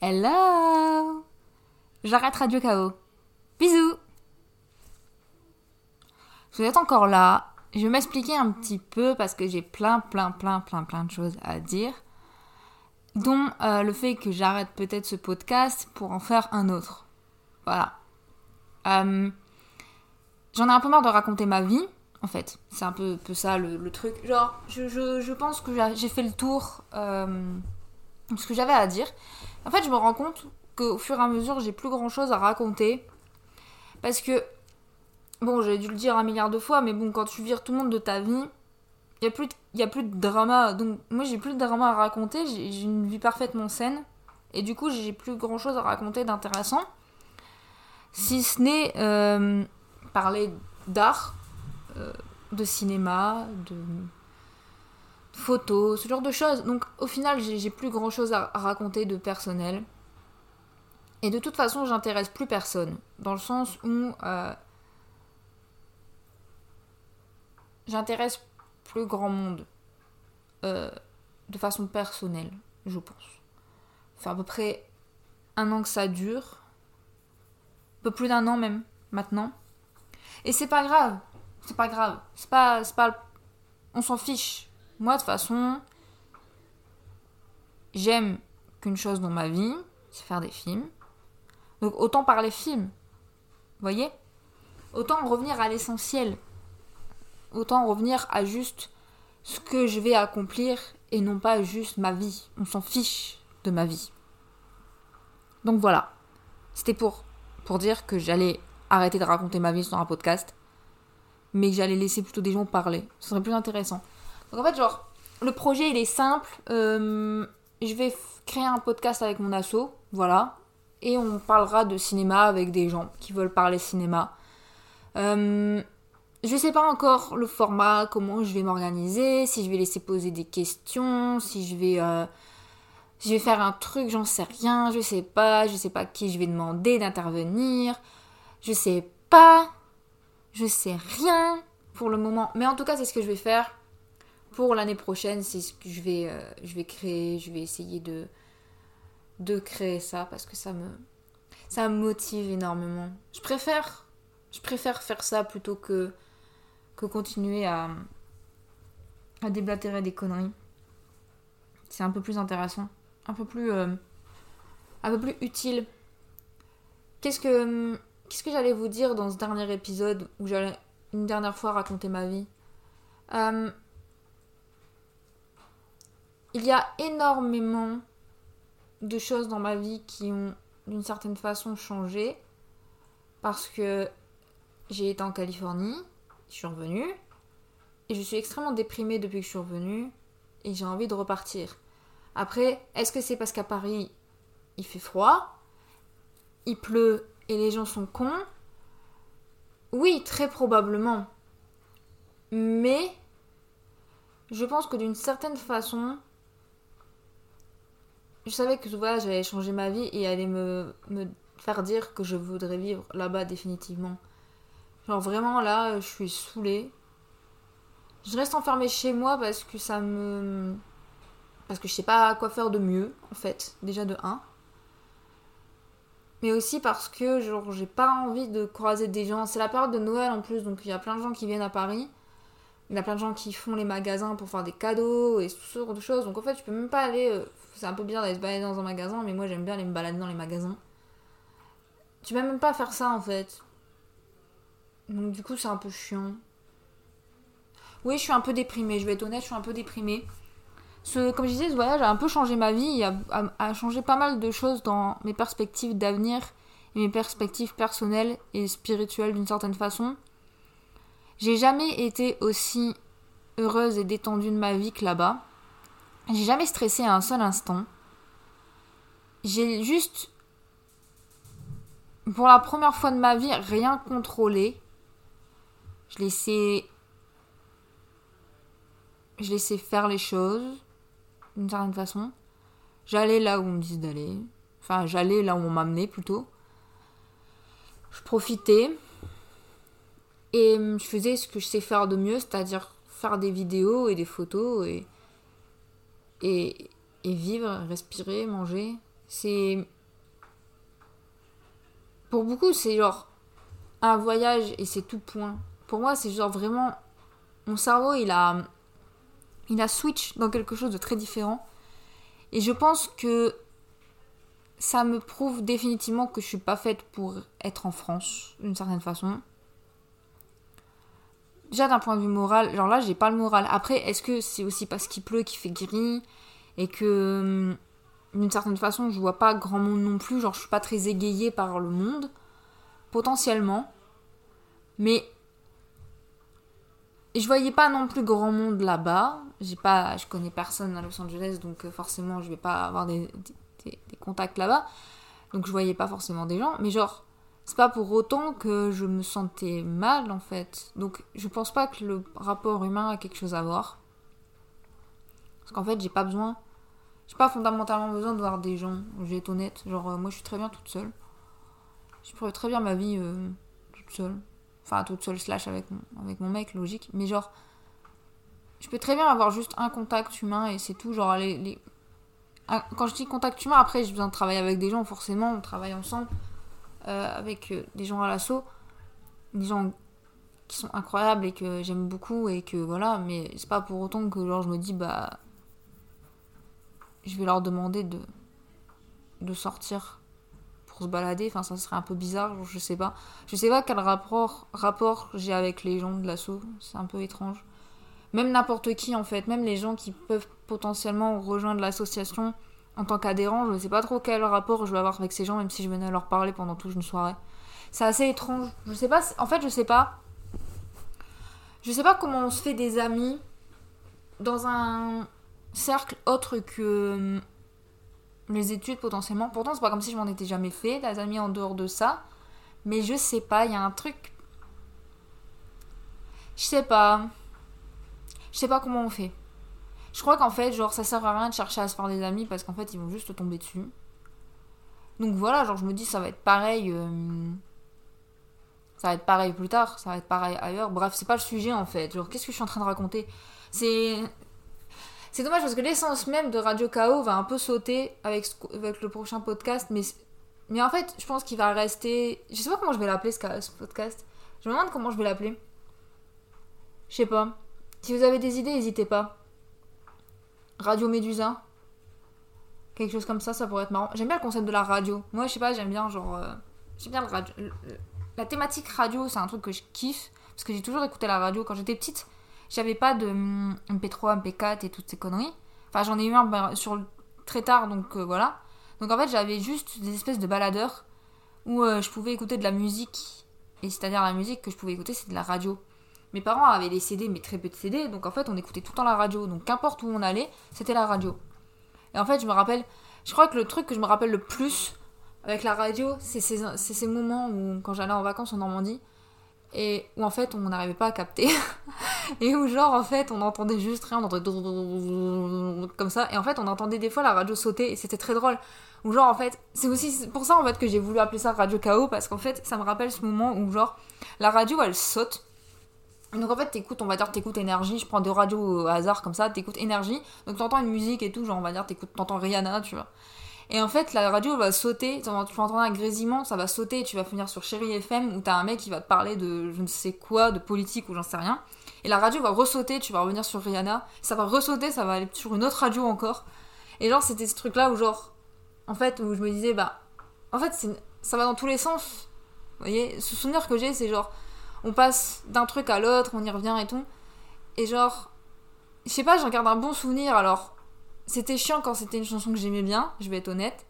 Hello J'arrête Radio KO. Bisous Vous êtes encore là. Je vais m'expliquer un petit peu parce que j'ai plein, plein, plein, plein, plein de choses à dire. Dont euh, le fait que j'arrête peut-être ce podcast pour en faire un autre. Voilà. Euh, j'en ai un peu marre de raconter ma vie, en fait. C'est un peu, ça le, truc. Genre, je, je, pense que j'ai fait le tour euh, de ce que j'avais à dire. En fait, je me rends compte qu'au fur et à mesure, j'ai plus grand chose à raconter. Parce que, bon, j'ai dû le dire un milliard de fois, mais bon, quand tu vires tout le monde de ta vie, il n'y a, plus de, a plus de drama. Donc, moi, j'ai plus de drama à raconter. J'ai une vie parfaitement saine. Et du coup, j'ai plus grand chose à raconter d'intéressant. Si ce n'est euh, parler d'art, euh, de cinéma, de photos, ce genre de choses. Donc au final, j'ai plus grand chose à raconter de personnel. Et de toute façon, j'intéresse plus personne. Dans le sens où euh, j'intéresse plus grand monde. Euh, de façon personnelle, je pense. Ça à peu près un an que ça dure. Un peu plus d'un an même, maintenant. Et c'est pas grave. C'est pas grave. C'est pas, pas. On s'en fiche. Moi, de toute façon, j'aime qu'une chose dans ma vie, c'est faire des films. Donc autant parler films. Vous voyez? Autant revenir à l'essentiel. Autant revenir à juste ce que je vais accomplir et non pas juste ma vie. On s'en fiche de ma vie. Donc voilà. C'était pour, pour dire que j'allais arrêter de raconter ma vie sur un podcast, mais que j'allais laisser plutôt des gens parler. Ce serait plus intéressant. Donc en fait, genre, le projet il est simple. Euh, je vais créer un podcast avec mon asso, voilà, et on parlera de cinéma avec des gens qui veulent parler cinéma. Euh, je sais pas encore le format, comment je vais m'organiser, si je vais laisser poser des questions, si je vais, euh, je vais faire un truc, j'en sais rien, je sais pas, je sais pas qui je vais demander d'intervenir, je sais pas, je sais rien pour le moment, mais en tout cas c'est ce que je vais faire pour l'année prochaine, c'est ce que je vais, euh, je vais créer, je vais essayer de, de créer ça parce que ça me, ça me motive énormément. Je préfère, je préfère faire ça plutôt que, que continuer à, à déblatérer des conneries. C'est un peu plus intéressant, un peu plus, euh, un peu plus utile. Qu'est-ce que, qu'est-ce que j'allais vous dire dans ce dernier épisode où j'allais une dernière fois raconter ma vie? Euh, Il y a énormément de choses dans ma vie qui ont d'une certaine façon changé parce que j'ai été en Californie, je suis revenue et je suis extrêmement déprimée depuis que je suis revenue et j'ai envie de repartir. Après, est-ce que c'est parce qu'à Paris il fait froid, il pleut et les gens sont cons? Oui, très probablement. Mais je pense que d'une certaine façon, je savais que ce voyage allait changer ma vie et allait me, me faire dire que je voudrais vivre là-bas définitivement. Genre vraiment là, je suis saoulée. Je reste enfermée chez moi parce que ça me... Parce que je sais pas quoi faire de mieux, en fait, déjà de 1. Mais aussi parce que genre j'ai pas envie de croiser des gens. C'est la période de Noël en plus, donc il y a plein de gens qui viennent à Paris. Il y a plein de gens qui font les magasins pour faire des cadeaux et ce genre de choses. Donc en fait, je peux même pas aller euh, c'est un peu bien d'aller se balader dans un magasin, mais moi j'aime bien aller me balader dans les magasins. Tu peux même pas faire ça en fait. Donc du coup c'est un peu chiant. Oui, je suis un peu déprimée, je vais être honnête, je suis un peu déprimée. Comme je disais, ce voyage a un peu changé ma vie, a, a, changé pas mal de choses dans mes perspectives d'avenir et mes perspectives personnelles et spirituelles d'une certaine façon. J'ai jamais été aussi heureuse et détendue de ma vie que là-bas. J'ai jamais stressé un seul instant. J'ai juste, pour la première fois de ma vie, rien contrôlé. Je laissais, je laissais faire les choses d'une certaine façon. J'allais là où on me disait d'aller. Enfin, j'allais là où on m'amenait plutôt. Je profitais. Et je faisais ce que je sais faire de mieux, c'est-à-dire faire des vidéos et des photos et et, vivre, respirer, manger. c'est. Pour beaucoup, c'est genre un voyage et c'est tout point. Pour moi, c'est genre vraiment. Mon cerveau, il a. Il a switch dans quelque chose de très différent. Et je pense que ça me prouve définitivement que je suis pas faite pour être en France, d'une certaine façon. Déjà d'un point de vue moral, genre là j'ai pas le moral. Après, est-ce que c'est aussi parce qu'il pleut, qu'il fait gris et que hum, d'une certaine façon je vois pas grand monde non plus, genre je suis pas très égayée par le monde, potentiellement. Mais je voyais pas non plus grand monde là-bas. J'ai pas, je connais personne à Los Angeles, donc euh, forcément je vais pas avoir des, des, contacts là-bas. Donc je voyais pas forcément des gens. Mais genre, c'est pas pour autant que je me sentais mal en fait. Donc je pense pas que le rapport humain a quelque chose à voir. Parce qu'en fait, j'ai pas besoin. J'ai pas fondamentalement besoin de voir des gens, je vais être honnête. Genre, euh, moi je suis très bien toute seule. Je pourrais très bien ma vie euh, toute seule. Enfin, toute seule, slash avec mon, avec mon mec, logique. Mais genre, je peux très bien avoir juste un contact humain et c'est tout. Genre, les, les... quand je dis contact humain, après j'ai besoin de travailler avec des gens, forcément, on travaille ensemble. Euh, avec euh, des gens à l'assaut, des gens qui sont incroyables et que j'aime beaucoup et que voilà, mais c'est pas pour autant que genre je me dis bah je vais leur demander de de sortir pour se balader, enfin ça serait un peu bizarre, je sais pas. Je sais pas quel rapport rapport j'ai avec les gens de l'assaut, c'est un peu étrange. Même n'importe qui en fait, même les gens qui peuvent potentiellement rejoindre l'association, en tant qu'adhérent, je ne sais pas trop quel rapport je vais avoir avec ces gens, même si je venais leur parler pendant toute une soirée. C'est assez étrange. Je sais pas. En fait, je sais pas. Je sais pas comment on se fait des amis dans un cercle autre que hum, les études potentiellement. Pourtant, c'est pas comme si je m'en étais jamais fait, des amis en dehors de ça. Mais je sais pas, il y a un truc. Je sais pas. Je sais pas comment on fait. Je crois qu'en fait, genre, ça sert à rien de chercher à se faire des amis parce qu'en fait, ils vont juste tomber dessus. Donc voilà, genre, je me dis, ça va être pareil. Euh, ça va être pareil plus tard, ça va être pareil ailleurs. Bref, c'est pas le sujet en fait. Genre, qu'est-ce que je suis en train de raconter? C'est. C'est dommage parce que l'essence même de Radio KO va un peu sauter avec, avec le prochain podcast, mais, mais en fait, je pense qu'il va rester. Je sais pas comment je vais l'appeler ce, ce podcast. Je me demande comment je vais l'appeler. Je sais pas. Si vous avez des idées, n'hésitez pas. Radio Médusa. Quelque chose comme ça, ça pourrait être marrant. J'aime bien le concept de la radio. Moi, je sais pas, j'aime bien genre. Euh, j'aime bien le radio. la thématique radio, c'est un truc que je kiffe. Parce que j'ai toujours écouté la radio. Quand j'étais petite, j'avais pas de MP3, hum, MP4 et toutes ces conneries. Enfin, j'en ai eu un ben, sur très tard, donc euh, voilà. Donc en fait, j'avais juste des espèces de baladeurs où euh, je pouvais écouter de la musique. Et c'est-à-dire la musique que je pouvais écouter, c'est de la radio. Mes parents avaient des CD, mais très peu de CD, donc en fait, on écoutait tout le temps la radio. Donc qu'importe où on allait, c'était la radio. Et en fait, je me rappelle, je crois que le truc que je me rappelle le plus avec la radio, c'est ces, moments où, quand j'allais en vacances en Normandie, et où en fait, on n'arrivait pas à capter. et où, genre, en fait, on entendait juste rien, on entendait comme ça. Et en fait, on entendait des fois la radio sauter, et c'était très drôle. Ou genre, en fait, c'est aussi pour ça, en fait, que j'ai voulu appeler ça Radio KO, parce qu'en fait, ça me rappelle ce moment où, genre, la radio, elle saute donc en fait, t'écoutes, on va dire, t'écoutes énergie. Je prends deux radios au hasard comme ça, t'écoutes énergie. Donc t'entends une musique et tout, genre on va dire, t'écoutes, t'entends Rihanna, tu vois. Et en fait, la radio va sauter, tu vas entendre un grésillement, ça va sauter et tu vas finir sur Chéri FM où t'as un mec qui va te parler de je ne sais quoi, de politique ou j'en sais rien. Et la radio va ressauter, tu vas revenir sur Rihanna. Ça va ressauter, ça va aller sur une autre radio encore. Et genre, c'était ce truc-là où, genre, en fait, où je me disais, bah, en fait, ça va dans tous les sens. Vous voyez, ce souvenir que j'ai, c'est genre, on passe d'un truc à l'autre, on y revient et tout. Et genre, je sais pas, j'en garde un bon souvenir. Alors, c'était chiant quand c'était une chanson que j'aimais bien, je vais être honnête.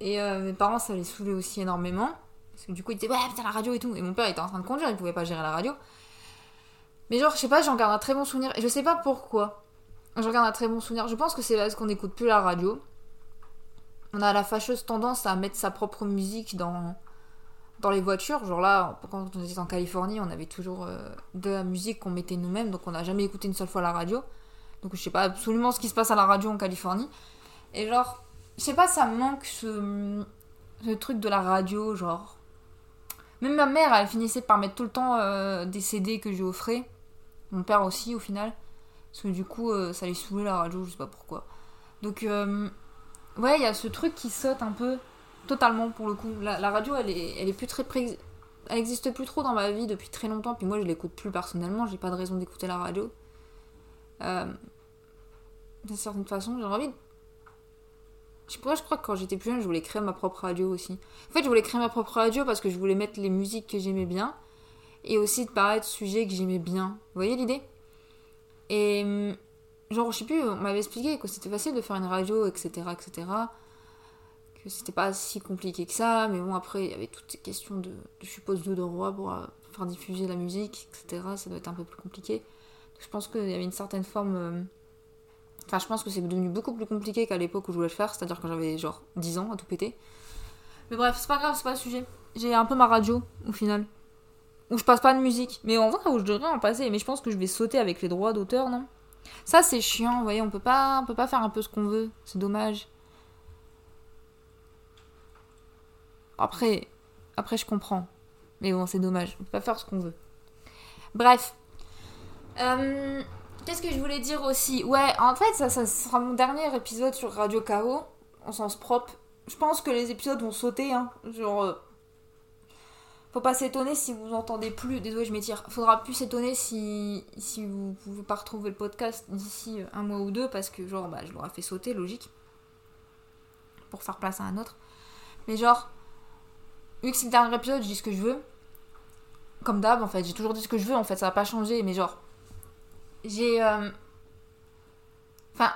Et euh, mes parents, ça les saoulait aussi énormément. Parce que du coup, ils disaient, ouais, putain, la radio et tout. Et mon père était en train de conduire, il pouvait pas gérer la radio. Mais genre, je sais pas, j'en garde un très bon souvenir. Et je sais pas pourquoi. J'en garde un très bon souvenir. Je pense que c'est parce qu'on n'écoute plus la radio. On a la fâcheuse tendance à mettre sa propre musique dans, dans les voitures, genre là, quand on était en Californie, on avait toujours euh, de la musique qu'on mettait nous-mêmes, donc on n'a jamais écouté une seule fois la radio. Donc je sais pas absolument ce qui se passe à la radio en Californie. Et genre, je sais pas, ça me manque ce, truc de la radio, genre. Même ma mère, elle finissait par mettre tout le temps euh, des CD que je lui offrais. Mon père aussi, au final. Parce que du coup, euh, ça les saoulait la radio, je sais pas pourquoi. Donc, ouais, il y a ce truc qui saute un peu, totalement pour le coup. La, radio, elle est, elle est plus très. Elle existe plus trop dans ma vie depuis très longtemps, puis moi je l'écoute plus personnellement, j'ai pas de raison d'écouter la radio. Euh, d'une certaine façon, j'ai envie de je sais pas, je crois que quand j'étais plus jeune, je voulais créer ma propre radio aussi. En fait, je voulais créer ma propre radio parce que je voulais mettre les musiques que j'aimais bien et aussi de parler de sujets que j'aimais bien. Vous voyez l'idée? Et hum, genre, je sais plus, on m'avait expliqué que c'était facile de faire une radio, etc., etc. Que c'était pas si compliqué que ça, mais bon, après, il y avait toutes ces questions de, je suppose, de droit pour euh, faire diffuser la musique, etc. Ça doit être un peu plus compliqué. je pense qu'il y avait une certaine forme. Hum, enfin, je pense que c'est devenu beaucoup plus compliqué qu'à l'époque où je voulais le faire, c'est-à-dire quand j'avais genre 10 ans à tout péter. Mais bref, c'est pas grave, c'est pas le sujet. J'ai un peu ma radio au final où je passe pas de musique. Mais en vrai, où je devrais en passer. Mais je pense que je vais sauter avec les droits d'auteur, non? Ça, c'est chiant, vous voyez, on peut pas, on peut pas faire un peu ce qu'on veut. C'est dommage. Après, après, je comprends. Mais bon, c'est dommage. On peut pas faire ce qu'on veut. Bref. Euh, qu'est-ce que je voulais dire aussi? Ouais, en fait, ça, ça sera mon dernier épisode sur Radio KO, en sens propre. Je pense que les épisodes vont sauter, hein. Genre, euh, faut pas s'étonner si vous entendez plus. Désolé, je m'étire. Faudra plus s'étonner si, si vous pouvez pas retrouver le podcast d'ici un mois ou deux parce que, genre, bah, je l'aurais fait sauter, logique. Pour faire place à un autre. Mais, genre, vu que c'est le dernier épisode, je dis ce que je veux. Comme d'hab, en fait. J'ai toujours dit ce que je veux, en fait. Ça va pas changer. Mais, genre, j'ai. Euh, enfin.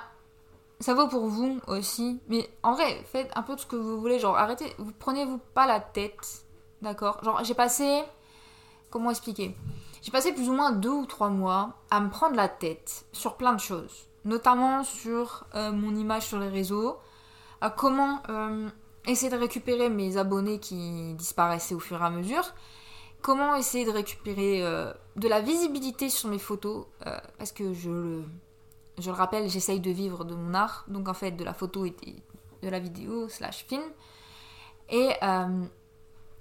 Ça vaut pour vous aussi. Mais en vrai, faites un peu de ce que vous voulez. Genre, arrêtez. Vous prenez-vous pas la tête D'accord? Genre, j'ai passé. Comment expliquer? J'ai passé plus ou moins deux ou trois mois à me prendre la tête sur plein de choses. Notamment sur euh, mon image sur les réseaux. À comment euh, essayer de récupérer mes abonnés qui disparaissaient au fur et à mesure. Comment essayer de récupérer euh, de la visibilité sur mes photos. parce que je le, je le rappelle, j'essaye de vivre de mon art. Donc en fait, de la photo et de la vidéo slash film. Et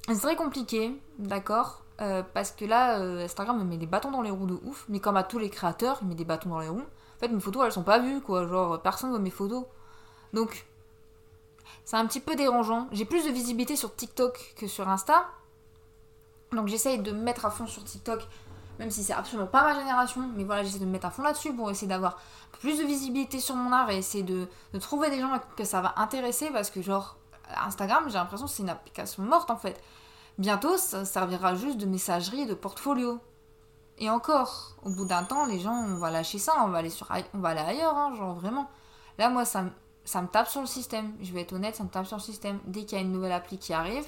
c'est très compliqué, d'accord euh, Parce que là, euh, Instagram me met des bâtons dans les roues de ouf, mais comme à tous les créateurs, il met des bâtons dans les roues. En fait, mes photos, elles sont pas vues, quoi. Genre, personne voit mes photos. Donc, c'est un petit peu dérangeant. J'ai plus de visibilité sur TikTok que sur Insta. Donc, j'essaye de me mettre à fond sur TikTok, même si c'est absolument pas ma génération. Mais voilà, j'essaie de me mettre à fond là-dessus pour essayer d'avoir plus de visibilité sur mon art et essayer de, trouver des gens que ça va intéresser parce que, genre, Instagram, j'ai l'impression que c'est une application morte en fait. Bientôt, ça servira juste de messagerie et de portfolio. Et encore, au bout d'un temps, les gens, on va lâcher ça, on va aller, on va aller ailleurs, hein, genre vraiment. Là, moi, ça, ça me tape sur le système. Je vais être honnête, ça me tape sur le système. Dès qu'il y a une nouvelle appli qui arrive,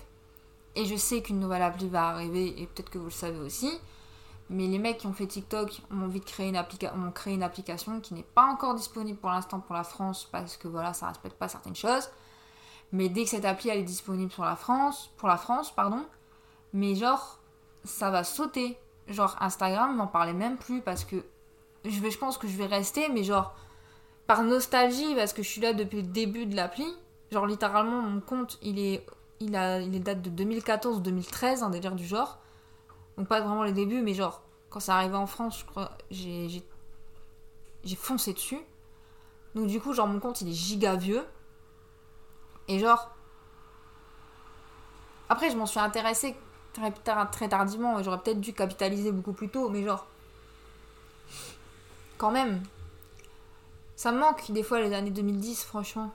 et je sais qu'une nouvelle appli va arriver, et peut-être que vous le savez aussi, mais les mecs qui ont fait TikTok ont envie de créer une, ont créé une application qui n'est pas encore disponible pour l'instant pour la France, parce que voilà, ça respecte pas certaines choses. Mais dès que cette appli elle est disponible la France, pour la France, pardon, mais genre ça va sauter. Genre Instagram m'en parlait même plus parce que je pense que je vais rester mais genre par nostalgie parce que je suis là depuis le début de l'appli. Genre littéralement mon compte, il est il a il est date de 2014 2013 un délire du genre. Donc pas vraiment les débuts mais genre quand ça arrivait en France, je crois j'ai j'ai foncé dessus. Donc du coup, genre mon compte il est giga vieux. Et genre. Après, je m'en suis intéressée très, très tardivement. J'aurais peut-être dû capitaliser beaucoup plus tôt, mais genre. Quand même. Ça me manque des fois les années 2010, franchement.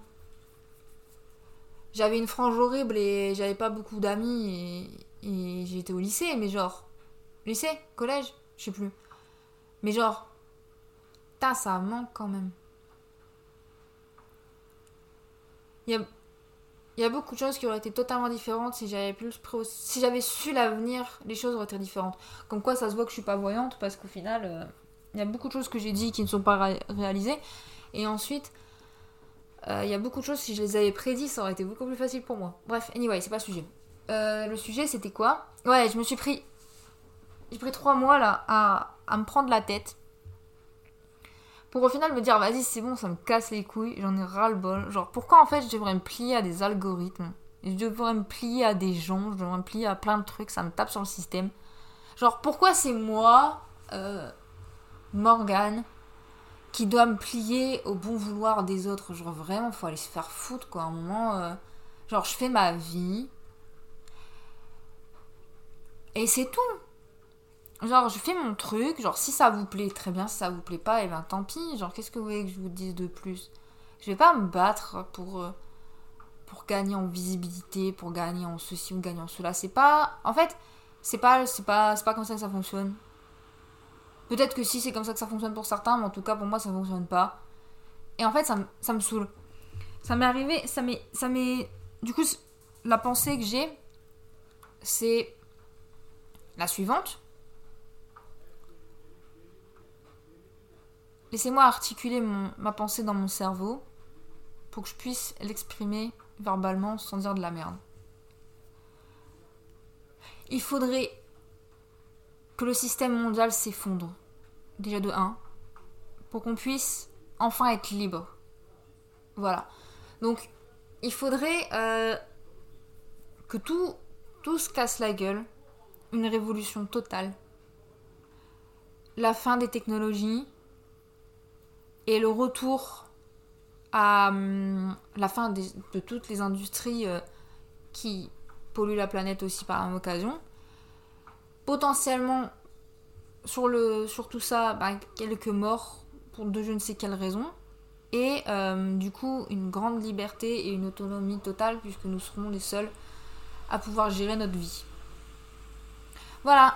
J'avais une frange horrible et j'avais pas beaucoup d'amis et, j'étais au lycée, mais genre. Lycée Collège Je sais plus. Mais genre. Putain, ça manque quand même. Il y a il y a beaucoup de choses qui auraient été totalement différentes si j'avais plus si j'avais su l'avenir, les choses auraient été différentes. Comme quoi, ça se voit que je suis pas voyante parce qu'au final, euh, il y a beaucoup de choses que j'ai dit qui ne sont pas réalisées. Et ensuite, euh, il y a beaucoup de choses si je les avais prédit, ça aurait été beaucoup plus facile pour moi. Bref, anyway, c'est pas le sujet. Euh, le sujet, c'était quoi? Ouais, je me suis pris, j'ai pris trois mois là à, à me prendre la tête pour au final me dire vas-y c'est bon ça me casse les couilles j'en ai ras le bol genre pourquoi en fait je devrais me plier à des algorithmes? Je devrais me plier à des gens je devrais me plier à plein de trucs ça me tape sur le système genre pourquoi c'est moi euh, Morgane qui doit me plier au bon vouloir des autres. Genre vraiment, faut aller se faire foutre quoi. À un moment, euh, genre je fais ma vie. Et c'est tout. Genre je fais mon truc. Genre si ça vous plaît, très bien. Si ça vous plaît pas, et eh ben tant pis. Genre qu'est-ce que vous voulez que je vous dise de plus? Je vais pas me battre pour, euh, pour gagner en visibilité, pour gagner en ceci ou gagner en cela. C'est pas. En fait, c'est pas, c'est c'est pas comme ça que ça fonctionne. Peut-être que si c'est comme ça que ça fonctionne pour certains, mais en tout cas pour moi ça fonctionne pas. Et en fait ça, ça me saoule. Ça m'est arrivé, ça m'est, du coup la pensée que j'ai, c'est la suivante. Laissez-moi articuler ma pensée dans mon cerveau pour que je puisse l'exprimer verbalement sans dire de la merde. Il faudrait que le système mondial s'effondre déjà de 1, pour qu'on puisse enfin être libre. Voilà. Donc, il faudrait euh, que tout, tout se casse la gueule, une révolution totale, la fin des technologies et le retour à hum, la fin de toutes les industries euh, qui polluent la planète aussi par occasion. Potentiellement sur, le, sur tout ça, bah, quelques morts pour de je ne sais quelle raison. Et euh, du coup, une grande liberté et une autonomie totale, puisque nous serons les seuls à pouvoir gérer notre vie. Voilà.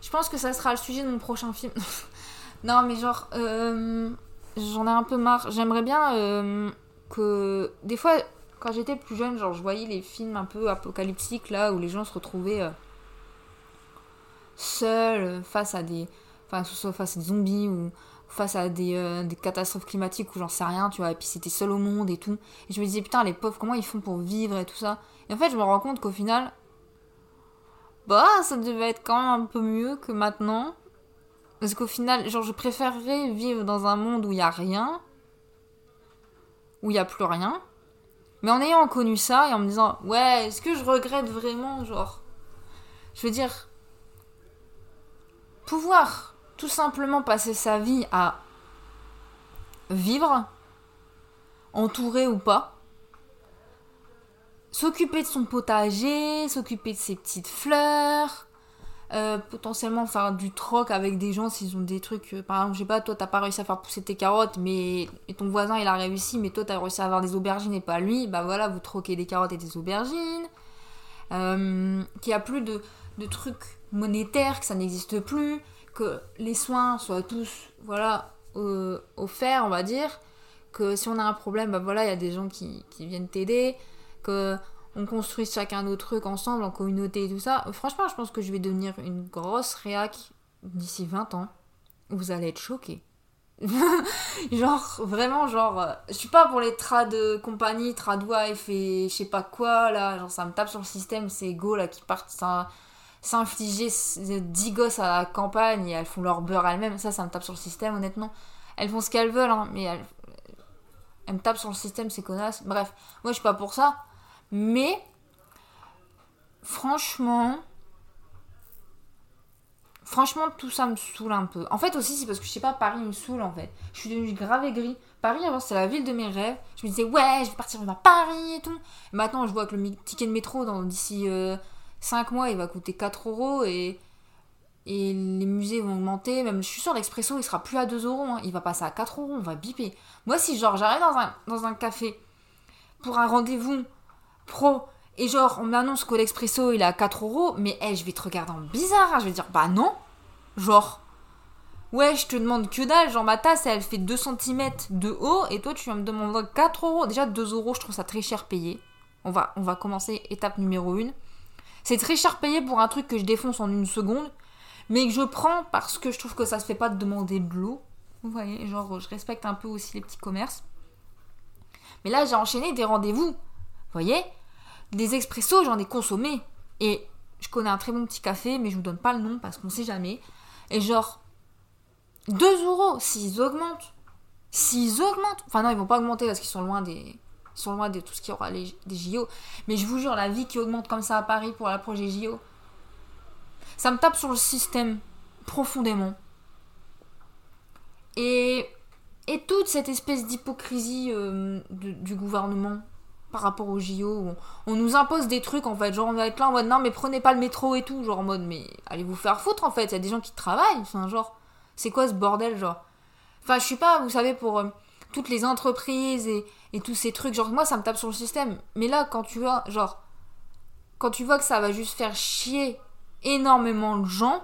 Je pense que ça sera le sujet de mon prochain film. non, mais genre, euh, j'en ai un peu marre. J'aimerais bien euh, que. Des fois, quand j'étais plus jeune, genre, je voyais les films un peu apocalyptiques, là, où les gens se retrouvaient seul euh, face à des enfin soit face à des zombies ou face à des, euh, des catastrophes climatiques ou j'en sais rien tu vois et puis c'était seul au monde et tout. Et je me disais putain les pauvres comment ils font pour vivre et tout ça? Et en fait je me rends compte qu'au final bah ça devait être quand même un peu mieux que maintenant. Parce qu'au final genre je préférerais vivre dans un monde où il y a rien où il y a plus rien mais en ayant connu ça et en me disant ouais est-ce que je regrette vraiment genre? Je veux dire pouvoir tout simplement passer sa vie à vivre, entouré ou pas, s'occuper de son potager, s'occuper de ses petites fleurs, euh, potentiellement faire du troc avec des gens s'ils ont des trucs. Euh, par exemple, je sais pas, toi t'as pas réussi à faire pousser tes carottes, mais ton voisin il a réussi, mais toi t'as réussi à avoir des aubergines et pas lui, bah voilà, vous troquez des carottes et des aubergines. Euh, qu'il y a plus de trucs monétaire, que ça n'existe plus, que les soins soient tous voilà, offerts, on va dire, que si on a un problème, bah voilà, il y a des gens qui, viennent t'aider, que on construise chacun nos trucs ensemble, en communauté et tout ça. Franchement, je pense que je vais devenir une grosse réac d'ici 20 ans. Vous allez être choqués. genre, vraiment, genre, euh, je suis pas pour les trad compagnie, tradwife et je sais pas quoi, là, genre, ça me tape sur le système, ces go là qui partent, ça s'infliger 10 gosses à la campagne et elles font leur beurre elles-mêmes. Ça, ça me tape sur le système, honnêtement. Elles font ce qu'elles veulent, hein, mais elles, elles me tapent sur le système, ces connasses. Bref, moi, je suis pas pour ça. Mais, franchement, franchement, tout ça me saoule un peu. En fait, aussi, c'est parce que je sais pas, Paris me saoule, en fait. Je suis devenue grave aigrie. Paris, avant, c'était la ville de mes rêves. Je me disais, ouais, je vais partir à Paris et tout. maintenant, je vois que le ticket de métro, d'ici. Euh, 5 mois, il va coûter 4 euros et, et les musées vont augmenter. Même, je suis sûre, l'expresso, il sera plus à 2 euros. Hein. Il va passer à 4 euros, on va biper. Moi, si genre j'arrive dans un, dans un café pour un rendez-vous pro et genre on m'annonce que l'expresso il est à 4 euros, mais hey, je vais te regarder en bizarre. Hein. Je vais dire, bah non. Genre, ouais, je te demande que dalle. Genre, ma tasse, elle fait 2 cm de haut et toi, tu vas me demander 4 euros. Déjà, 2 euros, je trouve ça très cher payé. On va, on va commencer étape numéro 1. C'est très cher payé pour un truc que je défonce en une seconde, mais que je prends parce que je trouve que ça se fait pas de demander de l'eau. Vous voyez, genre je respecte un peu aussi les petits commerces. Mais là, j'ai enchaîné des rendez-vous. Vous voyez Des expressos, j'en ai consommé. Et je connais un très bon petit café, mais je vous donne pas le nom parce qu'on sait jamais. Et genre, 2 euros, s'ils augmentent. S'ils augmentent. Enfin, non, ils vont pas augmenter parce qu'ils sont loin des, sont loin de tout ce qui aura les, des JO. Mais je vous jure, la vie qui augmente comme ça à Paris pour l'approche des JO, ça me tape sur le système profondément. Et Et toute cette espèce d'hypocrisie euh, du gouvernement par rapport au JO, on, nous impose des trucs en fait, genre on va être là en mode non mais prenez pas le métro et tout, genre en mode mais allez vous faire foutre en fait, il y a des gens qui travaillent, genre c'est quoi ce bordel genre? Enfin je suis pas, vous savez pour euh, toutes les entreprises et, et tous ces trucs, genre moi ça me tape sur le système, mais là quand tu vois genre quand tu vois que ça va juste faire chier énormément de gens,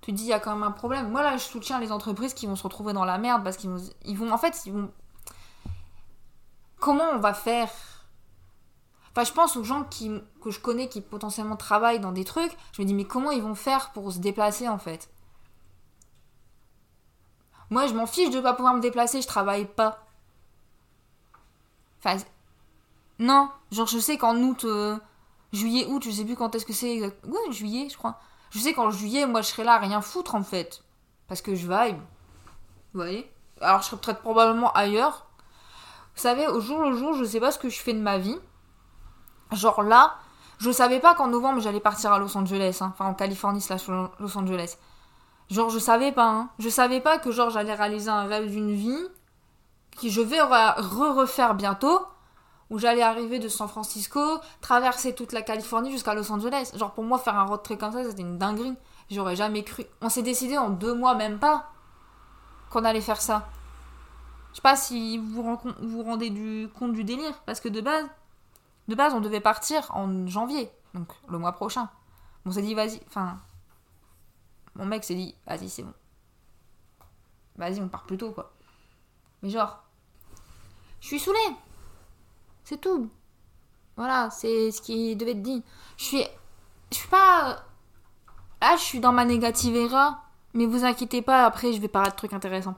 tu te dis il y a quand même un problème. Moi là je soutiens les entreprises qui vont se retrouver dans la merde parce qu'ils vont, vont en fait ils vont comment on va faire? Enfin, je pense aux gens qui, que je connais qui potentiellement travaillent dans des trucs. Je me dis, mais comment ils vont faire pour se déplacer en fait? Moi, je m'en fiche de pas pouvoir me déplacer, je travaille pas. Non, genre, je sais qu'en août, euh, juillet, août, je sais plus quand est-ce que c'est exact. Ouais, juillet, je crois. Je sais qu'en juillet, moi, je serai là à rien foutre en fait. Parce que je vibe. Vous voyez? Alors, je serai peut-être probablement ailleurs. Vous savez, au jour le jour, je sais pas ce que je fais de ma vie. Genre là, je savais pas qu'en novembre j'allais partir à Los Angeles, hein. enfin en Californie slash Los Angeles. Genre je savais pas, hein. je savais pas que genre j'allais réaliser un rêve d'une vie que je vais re-refaire bientôt, où j'allais arriver de San Francisco, traverser toute la Californie jusqu'à Los Angeles. Genre pour moi faire un road trip comme ça c'était une dinguerie. J'aurais jamais cru. On s'est décidé en deux mois même pas qu'on allait faire ça. Je sais pas si vous vous, vous rendez du compte du délire, parce que de base, de base, on devait partir en janvier, donc le mois prochain. On s'est dit, vas-y, enfin. Mon mec s'est dit, vas-y, c'est bon. Vas-y, on part plus tôt, quoi. Mais genre, je suis saoulée. C'est tout. Voilà, c'est ce qui devait être dit. Je suis. Je suis pas. Là, je suis dans ma négative era. Mais vous inquiétez pas, après, je vais parler de trucs intéressants.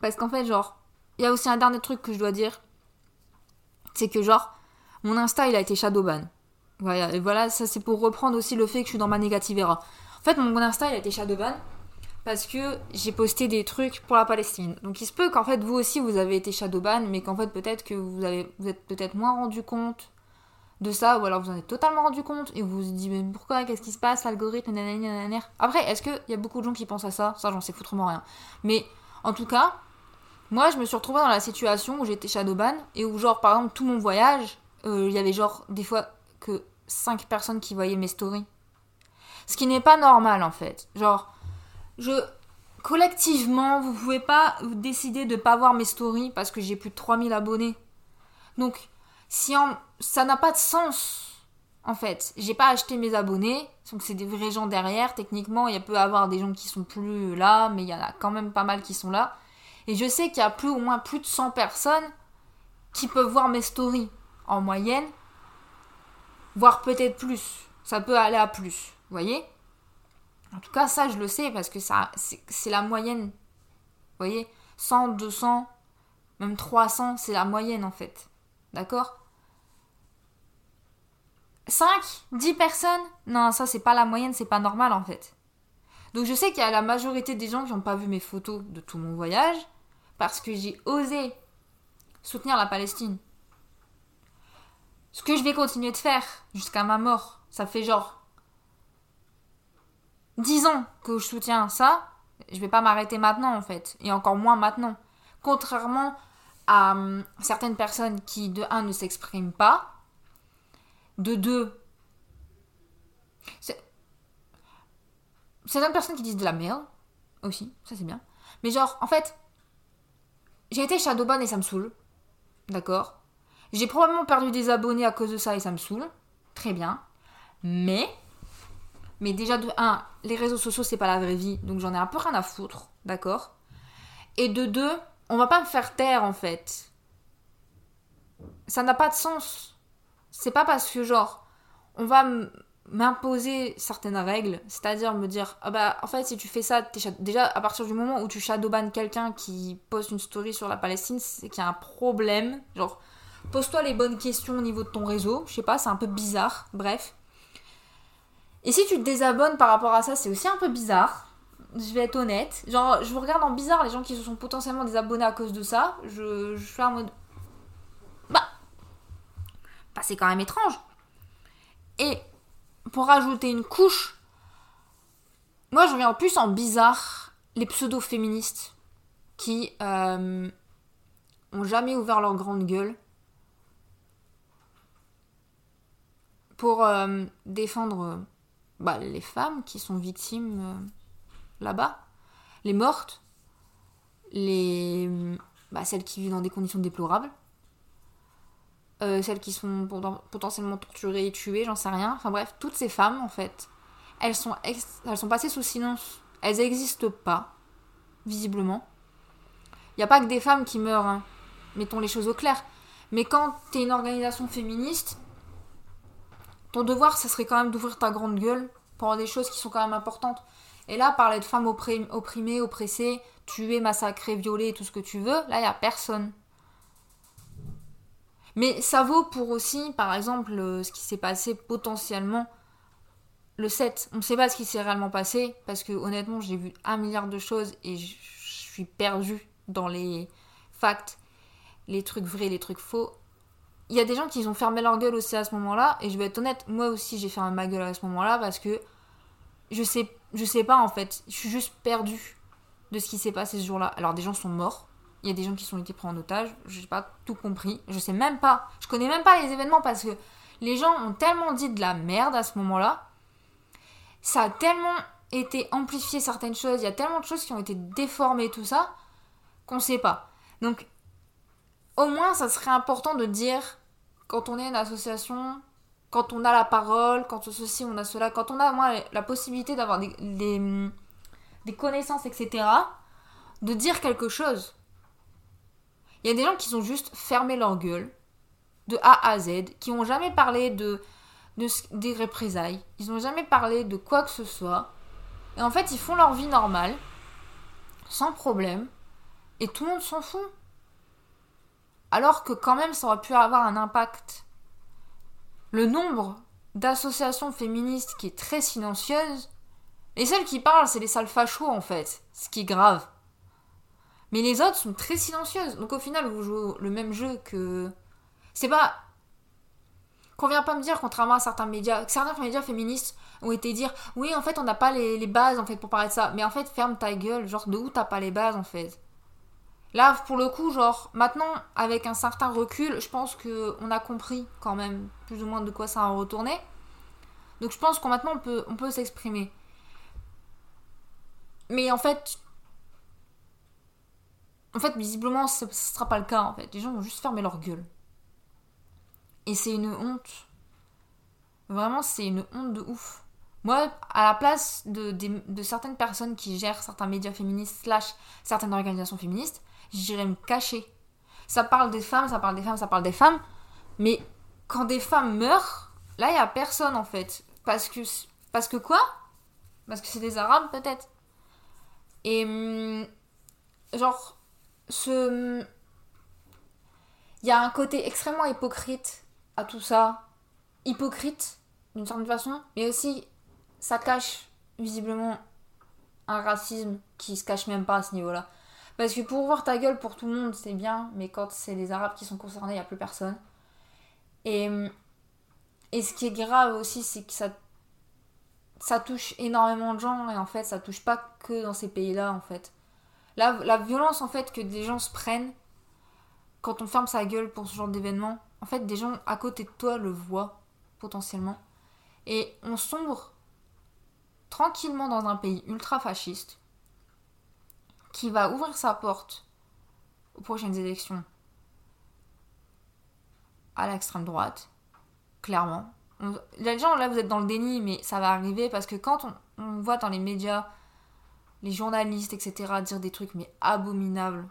Parce qu'en fait, genre, il y a aussi un dernier truc que je dois dire. C'est que, genre, mon Insta, il a été shadowban. Voilà, voilà, ça c'est pour reprendre aussi le fait que je suis dans ma négative era. En fait, mon Insta, il a été shadowban parce que j'ai posté des trucs pour la Palestine. Donc il se peut qu'en fait, vous aussi, vous avez été shadowban, mais qu'en fait, peut-être que vous, avez, vous êtes peut-être moins rendu compte de ça, ou alors vous en êtes totalement rendu compte, et vous vous dites, mais pourquoi, qu'est-ce qui se passe, l'algorithme, nanana. Après, est-ce qu'il y a beaucoup de gens qui pensent à ça? Ça, j'en sais foutrement rien. Mais en tout cas, moi, je me suis retrouvée dans la situation où j'étais shadowban, et où, genre, par exemple, tout mon voyage, euh, il y avait genre des fois que 5 personnes qui voyaient mes stories. Ce qui n'est pas normal en fait. Genre, Collectivement, vous pouvez pas décider de pas voir mes stories parce que j'ai plus de 3000 abonnés. Donc, si ça n'a pas de sens en fait. J'ai pas acheté mes abonnés, donc c'est des vrais gens derrière. Techniquement, il peut y avoir des gens qui sont plus là, mais il y en a quand même pas mal qui sont là. Et je sais qu'il y a plus au moins plus de 100 personnes qui peuvent voir mes stories en moyenne, voire peut-être plus. Ça peut aller à plus, vous voyez? En tout cas, ça, je le sais parce que ça, c'est la moyenne. Vous voyez 100, 200, même 300, c'est la moyenne en fait. D'accord? 5, 10 personnes? Non, ça, c'est pas la moyenne, c'est pas normal en fait. Donc je sais qu'il y a la majorité des gens qui n'ont pas vu mes photos de tout mon voyage parce que j'ai osé soutenir la Palestine. Ce que je vais continuer de faire jusqu'à ma mort, ça fait genre 10 ans que je soutiens ça, je vais pas m'arrêter maintenant en fait, et encore moins maintenant. Contrairement à hum, certaines personnes qui de 1 ne s'expriment pas, de 2 certaines personnes qui disent de la merde aussi, ça c'est bien. Mais genre en fait, j'ai été shadowban et ça me saoule. D'accord? J'ai probablement perdu des abonnés à cause de ça et ça me saoule. Très bien. Mais, mais déjà de 1, les réseaux sociaux c'est pas la vraie vie, donc j'en ai un peu rien à foutre, d'accord? Et de 2, on va pas me faire taire en fait. Ça n'a pas de sens. C'est pas parce que genre, on va m'imposer certaines règles, c'est-à-dire me dire, ah bah en fait si tu fais ça, déjà à partir du moment où tu shadowban quelqu'un qui poste une story sur la Palestine, c'est qu'il y a un problème, genre Pose-toi les bonnes questions au niveau de ton réseau. Je sais pas, c'est un peu bizarre. Bref. Et si tu te désabonnes par rapport à ça, c'est aussi un peu bizarre. Je vais être honnête. Genre, je vous regarde en bizarre les gens qui se sont potentiellement désabonnés à cause de ça. Je, je suis en mode. Bah. Bah, c'est quand même étrange. Et pour rajouter une couche, moi je reviens en plus en bizarre les pseudo-féministes qui euh, ont jamais ouvert leur grande gueule pour euh, défendre bah, les femmes qui sont victimes euh, là-bas, les mortes, les bah, celles qui vivent dans des conditions déplorables, euh, celles qui sont potentiellement torturées et tuées, j'en sais rien. Enfin bref, toutes ces femmes en fait, elles sont, elles sont passées sous silence. Elles n'existent pas, visiblement. Il n'y a pas que des femmes qui meurent, hein. mettons les choses au clair. Mais quand t'es une organisation féministe, ton devoir, ça serait quand même d'ouvrir ta grande gueule pour des choses qui sont quand même importantes. Et là, parler de femmes opprimées, oppressées, tuées, massacrées, violées tout ce que tu veux, là, il n'y a personne. Mais ça vaut pour aussi, par exemple, euh, ce qui s'est passé potentiellement le 7. On ne sait pas ce qui s'est réellement passé, parce que honnêtement, j'ai vu un milliard de choses et je suis perdue dans les facts, les trucs vrais, les trucs faux il y a des gens qui ont fermé leur gueule aussi à ce moment-là. Et je vais être honnête, moi aussi j'ai fermé ma gueule à ce moment-là parce que je sais, je sais pas en fait. Je suis juste perdue de ce qui s'est passé ce jour-là. Alors des gens sont morts. Il y a des gens qui sont été pris en otage. Je n'ai pas tout compris. Je sais même pas. Je connais même pas les événements parce que les gens ont tellement dit de la merde à ce moment-là. Ça a tellement été amplifié certaines choses. Il y a tellement de choses qui ont été déformées, tout ça, qu'on sait pas. Donc, au moins, ça serait important de dire quand on est une association, quand on a la parole, quand ceci, on a cela, quand on a moi, la possibilité d'avoir des, des, connaissances, etc., de dire quelque chose. Il y a des gens qui ont juste fermé leur gueule, de A à Z, qui n'ont jamais parlé de, de, des représailles, ils n'ont jamais parlé de quoi que ce soit. Et en fait, ils font leur vie normale, sans problème, et tout le monde s'en fout. Alors que quand même ça aurait pu avoir un impact. Le nombre d'associations féministes qui est très silencieuse, et celles qui parlent, c'est les sales fachos en fait, ce qui est grave. Mais les autres sont très silencieuses. Donc au final, vous jouez le même jeu que. C'est pas. Qu'on vient pas me dire, contrairement à certains médias, certains médias féministes ont été dire oui, en fait, on n'a pas les, les, bases en fait pour parler de ça. Mais en fait, ferme ta gueule. Genre, de où t'as pas les bases en fait? Là, pour le coup, genre, maintenant, avec un certain recul, je pense qu'on a compris quand même plus ou moins de quoi ça a retourné. Donc je pense qu'on maintenant on peut, s'exprimer. Mais en fait, en fait, visiblement, ce ne sera pas le cas en fait. Les gens vont juste fermer leur gueule. Et c'est une honte. Vraiment, c'est une honte de ouf. Moi, à la place de, de, de, certaines personnes qui gèrent certains médias féministes, slash certaines organisations féministes, j'irais me cacher. Ça parle des femmes, ça parle des femmes, ça parle des femmes. Mais quand des femmes meurent, là, il n'y a personne en fait. Parce que, parce que quoi? Parce que c'est des arabes peut-être. Et hum, genre, ce. Il y a un côté extrêmement hypocrite à tout ça. Hypocrite, d'une certaine façon. Mais aussi, ça cache visiblement un racisme qui se cache même pas à ce niveau-là. Parce que pour voir ta gueule pour tout le monde, c'est bien, mais quand c'est les Arabes qui sont concernés, il n'y a plus personne. Et, et ce qui est grave aussi, c'est que ça, ça touche énormément de gens, et en fait, ça touche pas que dans ces pays-là, en fait. La, la violence, en fait, que des gens se prennent quand on ferme sa gueule pour ce genre d'événement, en fait, des gens à côté de toi le voient, potentiellement. Et on sombre tranquillement dans un pays ultra fasciste qui va ouvrir sa porte aux prochaines élections à l'extrême droite, clairement. Les gens, là, vous êtes dans le déni, mais ça va arriver parce que quand on, voit dans les médias les journalistes, etc., dire des trucs mais abominables,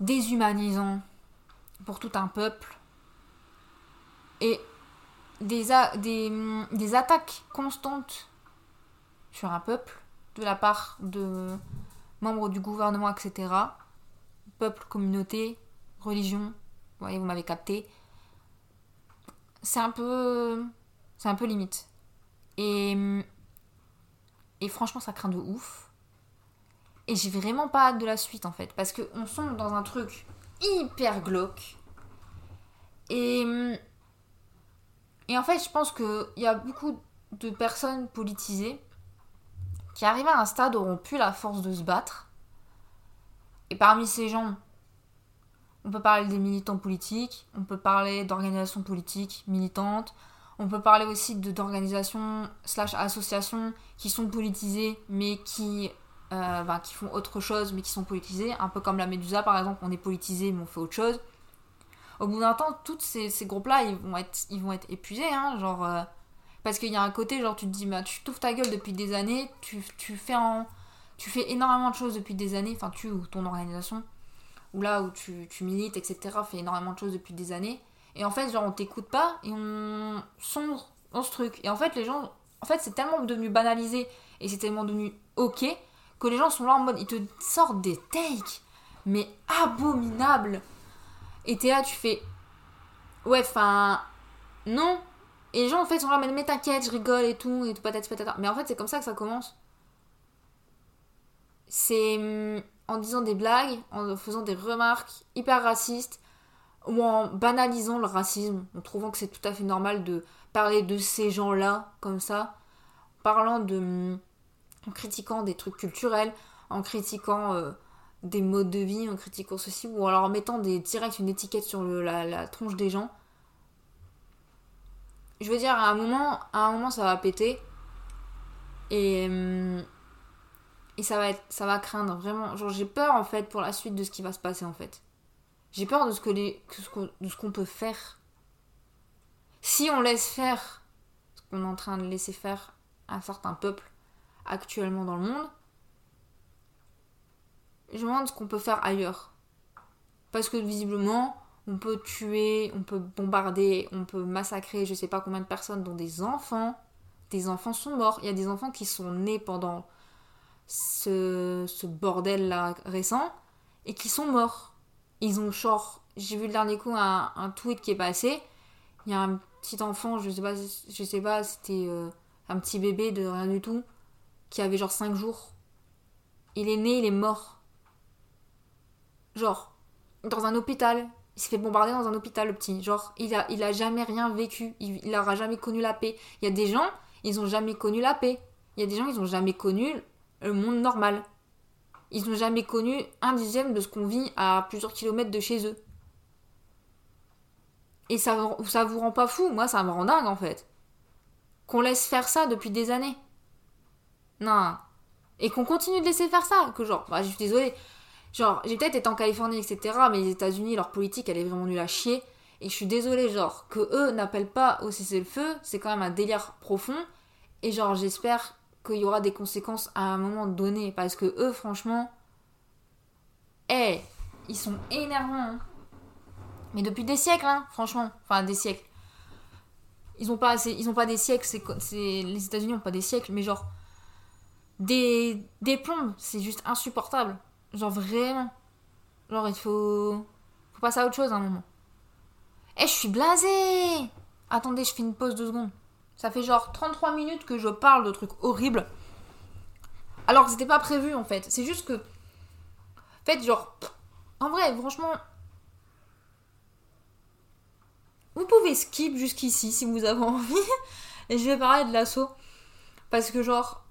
déshumanisants pour tout un peuple, et des, attaques constantes sur un peuple, de la part de membres du gouvernement, etc. Peuple, communauté, religion, voyez, vous m'avez capté. C'est un peu. C'est un peu limite. Et. Franchement, ça craint de ouf. Et j'ai vraiment pas hâte de la suite en fait. Parce qu'on sombre dans un truc hyper glauque. Et en fait, je pense qu'il y a beaucoup de personnes politisées qui arrivés à un stade auront plus la force de se battre. Et parmi ces gens, on peut parler des militants politiques, on peut parler d'organisations politiques militantes, on peut parler aussi d'organisations slash associations qui sont politisées mais qui, euh, bah, qui font autre chose mais qui sont politisées. Un peu comme la Médusa par exemple, on est politisé mais on fait autre chose. Au bout d'un temps, tous ces, groupes-là, ils vont être, ils vont être épuisés. Hein, genre, euh, parce qu'il y a un côté, genre, tu te dis, bah, tu t'ouvres ta gueule depuis des années, tu, fais en, tu fais énormément de choses depuis des années, enfin, tu ou ton organisation, ou là où tu, milites, etc., fait énormément de choses depuis des années. Et en fait, genre, on t'écoute pas et on sombre dans ce truc. Et en fait, les gens, en fait, c'est tellement devenu banalisé et c'est tellement devenu ok que les gens sont là en mode, ils te sortent des takes, mais abominables. Et t'es là, tu fais, ouais, enfin, non, et les gens en fait sont là, mais, t'inquiète, je rigole et tout, et tout peut-être peut-être Mais en fait, c'est comme ça que ça commence. C'est hum, en disant des blagues, en faisant des remarques hyper racistes, ou en banalisant le racisme, en trouvant que c'est tout à fait normal de parler de ces gens-là comme ça, en parlant de. Hum, en critiquant des trucs culturels, en critiquant euh, des modes de vie, en critiquant ceci, ou alors en mettant des, direct une étiquette sur la tronche des gens je veux dire, à un moment, à un moment ça va péter. Et, hum, et ça va être, ça va craindre vraiment. Genre, j'ai peur en fait pour la suite de ce qui va se passer en fait. J'ai peur de ce de ce qu'on peut faire. Si on laisse faire ce qu'on est en train de laisser faire un certain actuellement dans le monde, je me demande ce qu'on peut faire ailleurs. Parce que visiblement, on peut tuer, on peut bombarder, on peut massacrer je sais pas combien de personnes, dont des enfants. Des enfants sont morts. Il y a des enfants qui sont nés pendant ce, bordel-là récent et qui sont morts. Ils ont genre, j'ai vu le dernier coup un, un, tweet qui est passé. Il y a un petit enfant, je sais pas, je sais pas, c'était euh, un petit bébé de rien du tout, qui avait genre 5 jours. Il est né, il est mort. Genre, dans un hôpital, il s'est fait bombarder dans un hôpital, le petit. Genre, il a, jamais rien vécu. Il, n'aura jamais connu la paix. Il y a des gens, ils ont jamais connu la paix. Il y a des gens, ils ont jamais connu le monde normal. Ils n'ont jamais connu un dixième de ce qu'on vit à plusieurs kilomètres de chez eux. Et ça, ça vous rend pas fou? Moi, ça me rend dingue, en fait. Qu'on laisse faire ça depuis des années. Non. Et qu'on continue de laisser faire ça. Que genre, bah, je suis désolée. Genre, j'ai peut-être été en Californie, etc., mais les États-Unis, leur politique, elle est vraiment nulle à chier. Et je suis désolée, genre, que eux n'appellent pas au cessez-le-feu, c'est quand même un délire profond. Et genre, j'espère qu'il y aura des conséquences à un moment donné. Parce que eux, franchement. Eh, ils sont énervants. Hein. Mais depuis des siècles, hein, franchement. Enfin, des siècles. Ils ont pas, des siècles, c'est, les États-Unis ont pas des siècles, mais genre. Des, des plombes, c'est juste insupportable. Genre vraiment. Genre il faut. Faut passer à autre chose à un moment. Eh, je suis blasée Attendez, je fais une pause de secondes. Ça fait genre 33 minutes que je parle de trucs horribles. Alors que c'était pas prévu en fait. C'est juste que. En fait, genre. En vrai, franchement. Vous pouvez skip jusqu'ici si vous avez envie. Et je vais parler de l'assaut. Parce que, genre,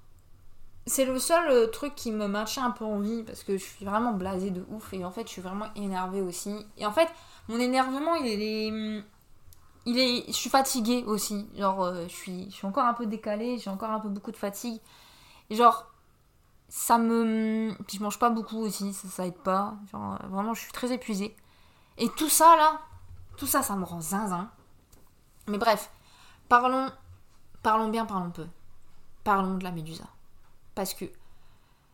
c'est le seul euh, truc qui me maintient un peu en vie parce que je suis vraiment blasée de ouf et en fait je suis vraiment énervée aussi. Et en fait, mon énervement il est. Il est. Je suis fatiguée aussi. Genre, euh, je, suis, je suis encore un peu décalée, j'ai encore un peu beaucoup de fatigue. Et genre, ça me. Puis je mange pas beaucoup aussi, ça, ça aide pas. Genre, vraiment, je suis très épuisée. Et tout ça là, tout ça, ça me rend zinzin. Mais bref, parlons. Parlons bien, parlons peu. Parlons de la médusa parce que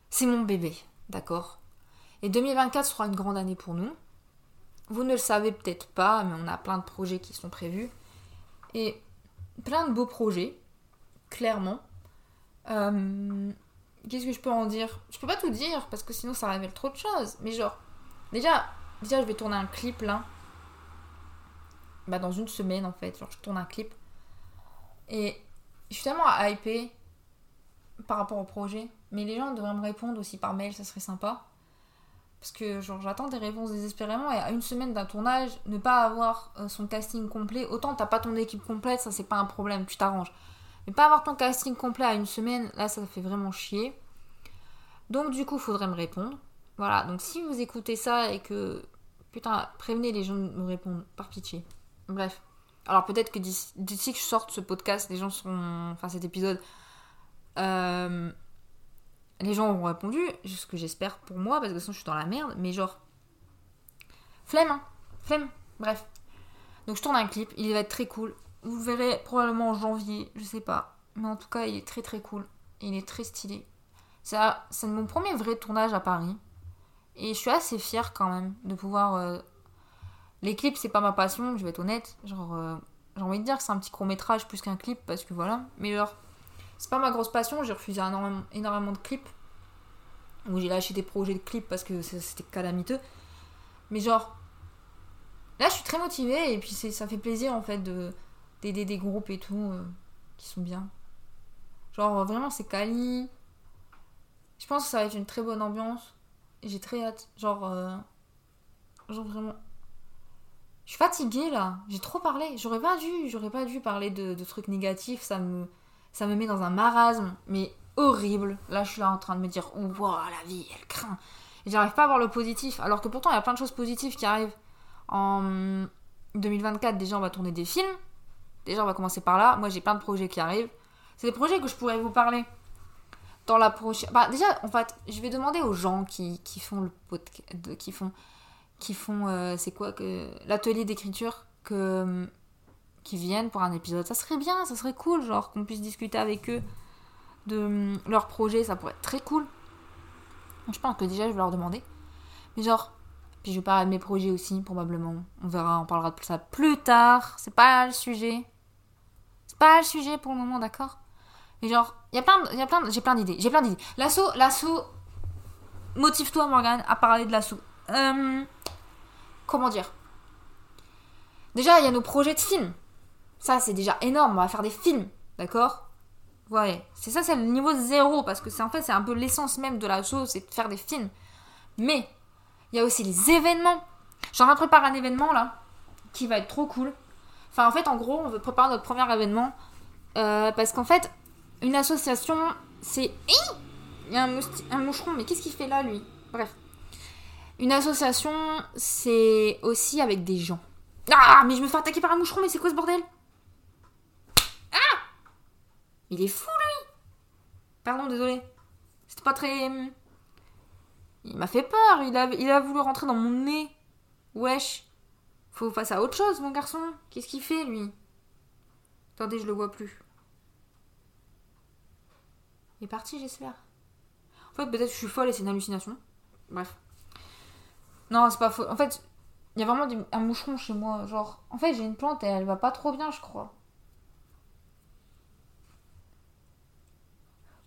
c'est mon bébé, d'accord? Et 2024 sera une grande année pour nous. Vous ne le savez peut-être pas, mais on a plein de projets qui sont prévus. Et plein de beaux projets, clairement. Euh, qu'est-ce que je peux en dire? Je peux pas tout dire parce que sinon ça révèle trop de choses. Mais genre, déjà, déjà je vais tourner un clip là. Bah dans une semaine en fait, genre je tourne un clip. Et je suis tellement hypée par rapport au projet. Mais les gens devraient me répondre aussi par mail, ça serait sympa. Parce que genre j'attends des réponses désespérément et à une semaine d'un tournage, ne pas avoir euh, son casting complet, autant t'as pas ton équipe complète, ça c'est pas un problème, tu t'arranges. Mais pas avoir ton casting complet à une semaine, là, ça fait vraiment chier. Donc, du coup, faudrait me répondre. Voilà, donc si vous écoutez ça et que. Putain, prévenez les gens de me répondre, par pitié. Bref. Alors, peut-être que d'ici que je sorte ce podcast, les gens seront. Enfin, cet épisode. Euh, les gens auront répondu, ce que j'espère pour moi, parce que sinon je suis dans la merde, mais genre. Flemme, hein Flemme. Bref. Donc je tourne un clip, il va être très cool. Vous verrez probablement en janvier, je sais pas. Mais en tout cas, il est très très cool. Il est très stylé. C'est mon premier vrai tournage à Paris. Et je suis assez fière quand même de pouvoir. Euh, les clips, c'est pas ma passion, je vais être honnête. Genre, euh, j'ai envie de dire que c'est un petit court métrage plus qu'un clip parce que voilà. Mais genre, c'est pas ma grosse passion. J'ai refusé énormément, de clips. Ou j'ai lâché des projets de clips parce que c'était calamiteux. Mais genre, là, je suis très motivée et puis ça fait plaisir en fait d'aider des groupes et tout euh, qui sont bien. Genre, vraiment, c'est quali. Je pense que ça va être une très bonne ambiance. J'ai très hâte. Genre, euh, genre vraiment. Je suis fatiguée là. J'ai trop parlé. J'aurais pas dû, j'aurais pas dû parler de, trucs négatifs. Ça me, ça me met dans un marasme, mais horrible. Là, je suis là en train de me dire, wow, la vie, elle craint. Et j'arrive pas à voir le positif. Alors que pourtant, il y a plein de choses positives qui arrivent. En 2024, déjà, on va tourner des films. Déjà, on va commencer par là. Moi, j'ai plein de projets qui arrivent. C'est des projets que je pourrais vous parler dans la prochaine. Bah, déjà, en fait, je vais demander aux gens qui, font le podcast, qui font, qui font, euh, c'est quoi l'atelier d'écriture que qui viennent pour un épisode. Ça serait bien, ça serait cool, genre qu'on puisse discuter avec eux de leur projet, ça pourrait être très cool. Je pense que déjà je vais leur demander. Mais genre, puis je vais parler de mes projets aussi, probablement. On verra, on parlera de ça plus tard. C'est pas le sujet. C'est pas le sujet pour le moment, d'accord? Mais genre, il y a plein, y a plein, j'ai plein d'idées, j'ai plein d'idées. L'assaut, l'assaut, motive-toi Morgane à parler de l'assaut. Euh, comment dire? Déjà, il y a nos projets de films. Ça, c'est déjà énorme. On va faire des films, d'accord? Ouais, c'est ça, c'est le niveau zéro parce que c'est en fait, c'est un peu l'essence même de la chose, c'est de faire des films. Mais il y a aussi les événements. J'en prépare un événement là qui va être trop cool. Enfin, en fait, en gros, on veut préparer notre premier événement euh, parce qu'en fait, une association, c'est. Il y a un, un moucheron, mais qu'est-ce qu'il fait là, lui? Bref. Une association, c'est aussi avec des gens. Ah, mais je me fais attaquer par un moucheron, mais c'est quoi ce bordel? Il est fou, lui Pardon, désolé. C'était pas très. Il m'a fait peur, il a, il a voulu rentrer dans mon nez. Wesh. Faut passer à autre chose, mon garçon. Qu'est-ce qu'il fait, lui? Attendez, je le vois plus. Il est parti, j'espère. En fait, peut-être que je suis folle et c'est une hallucination. Bref. Non, c'est pas faux. En fait, il y a vraiment un moucheron chez moi. Genre, en fait, j'ai une plante et elle va pas trop bien, je crois.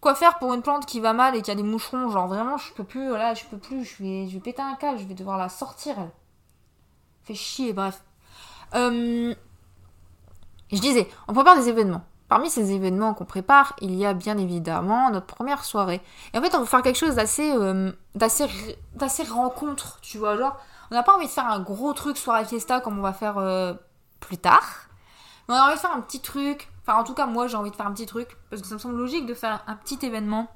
Quoi faire pour une plante qui va mal et qui a des moucherons Genre, vraiment, je peux plus. Là, je peux plus. Je vais, je vais péter un câble. Je vais devoir la sortir, elle. Fait chier, bref. Euh, je disais, on prépare des événements. Parmi ces événements qu'on prépare, il y a bien évidemment notre première soirée. Et en fait, on veut faire quelque chose d'assez euh, d'assez rencontre, tu vois, genre on n'a pas envie de faire un gros truc soirée fiesta comme on va faire euh, plus tard. Mais on a envie de faire un petit truc. Enfin, en tout cas, moi, j'ai envie de faire un petit truc parce que ça me semble logique de faire un petit événement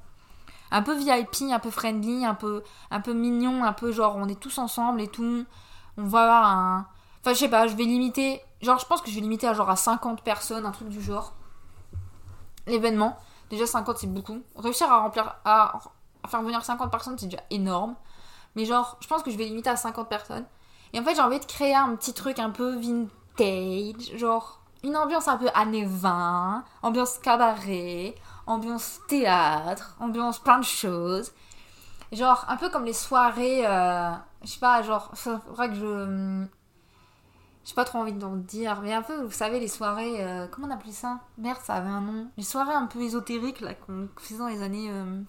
un peu VIP, un peu friendly, un peu un peu mignon, un peu genre on est tous ensemble et tout. On va avoir un Enfin, je sais pas, je vais limiter. Genre, je pense que je vais limiter à genre à 50 personnes, un truc du genre l'événement. Déjà 50 c'est beaucoup. Réussir à remplir à, faire venir 50 personnes c'est déjà énorme. Mais genre, je pense que je vais limiter à 50 personnes. Et en fait, j'ai envie de créer un petit truc un peu vintage, genre une ambiance un peu années 20, ambiance cabaret, ambiance théâtre, ambiance plein de choses. Genre un peu comme les soirées, euh, je sais pas, genre, faudrait que je j'ai pas trop envie d'en dire, mais un peu, vous savez, les soirées, euh, comment on appelait ça? Merde, ça avait un nom. Les soirées un peu ésotériques, là, qu'on faisait dans les années, euh,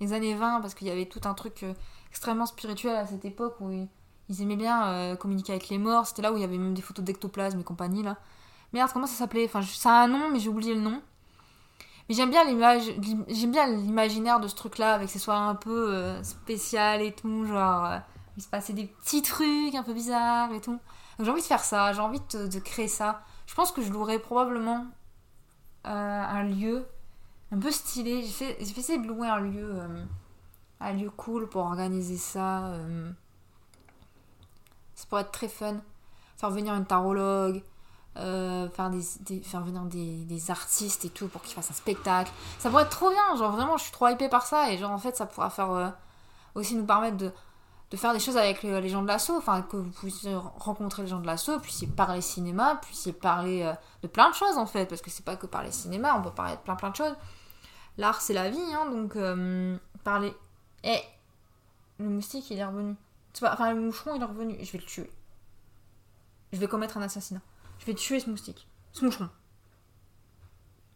les années 20, parce qu'il y avait tout un truc extrêmement spirituel à cette époque où ils, aimaient bien communiquer avec les morts. C'était là où il y avait même des photos d'ectoplasme et compagnie, là. Merde, comment ça s'appelait Enfin, ça a un nom, mais j'ai oublié le nom. Mais j'aime bien l'image, j'aime bien l'imaginaire de ce truc-là, avec ces soirées un peu spéciales et tout, genre, il se passait des petits trucs un peu bizarres et tout j'ai envie de faire ça, j'ai envie de, créer ça. Je pense que je louerai probablement un lieu un peu stylé. J'ai fait, j'ai fait essayer de louer un lieu, un lieu cool pour organiser ça. ça pourrait être très fun. Faire venir une tarologue, euh, faire, venir des, artistes et tout pour qu'ils fassent un spectacle. Ça pourrait être trop bien, genre vraiment je suis trop hypée par ça et genre en fait ça pourra faire euh, aussi nous permettre de, de, faire des choses avec les, gens de l'assaut, enfin que vous puissiez rencontrer les gens de l'assaut, puissiez parler cinéma, puissiez parler euh, de plein de choses en fait, parce que c'est pas que parler cinéma, on peut parler de plein plein de choses. L'art c'est la vie, hein, donc parler... Eh, le moustique il est revenu. Enfin le moucheron il est revenu, je vais le tuer. Je vais commettre un assassinat. Je vais tuer ce moustique. Ce moucheron.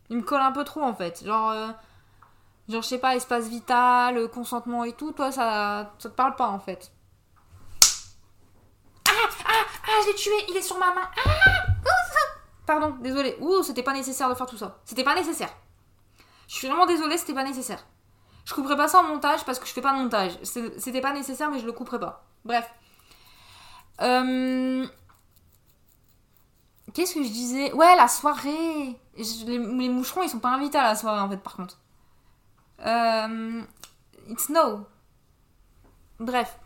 Il me colle un peu trop en fait. Genre, euh, genre je sais pas, espace vital, euh, consentement et tout. Toi, ça, ça te parle pas en fait. Ah, ah, ah, je l'ai tué. Il est sur ma main. Ah, Pardon, désolé. Ouh, c'était pas nécessaire de faire tout ça. C'était pas nécessaire. Je suis vraiment désolée, c'était pas nécessaire. Je couperai pas ça en montage parce que je fais pas de montage. C'était pas nécessaire, mais je le couperai pas. Bref. Euh, Qu'est-ce que je disais? Ouais, la soirée les, moucherons, ils sont pas invités à la soirée, en fait, par contre. Euh, it's no. Bref.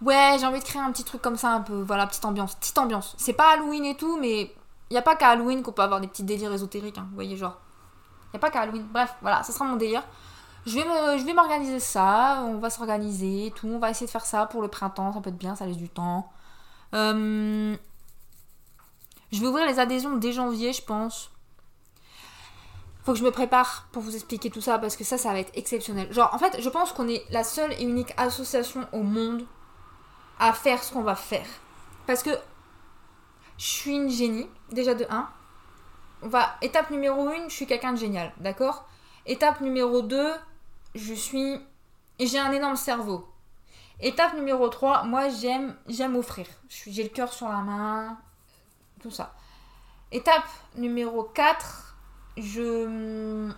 Ouais, j'ai envie de créer un petit truc comme ça, un peu. Voilà, petite ambiance. Petite ambiance. C'est pas Halloween et tout, mais il a pas qu'à Halloween qu'on peut avoir des petits délires ésotériques, hein, vous voyez, genre. Il a pas qu'à Halloween. Bref, voilà, ça sera mon délire. Je vais, je vais m'organiser ça, on va s'organiser, tout. On va essayer de faire ça pour le printemps, ça peut être bien, ça laisse du temps. Euh, je vais ouvrir les adhésions dès janvier, je pense. Faut que je me prépare pour vous expliquer tout ça parce que ça, ça va être exceptionnel. Genre, en fait, je pense qu'on est la seule et unique association au monde à faire ce qu'on va faire. Parce que je suis une génie, déjà de 1. On va, étape numéro 1, je suis quelqu'un de génial, d'accord? Étape numéro 2, je suis. J'ai un énorme cerveau. Étape numéro 3, moi j'aime j'aime offrir. J'ai le cœur sur la main, tout ça. Étape numéro 4, je...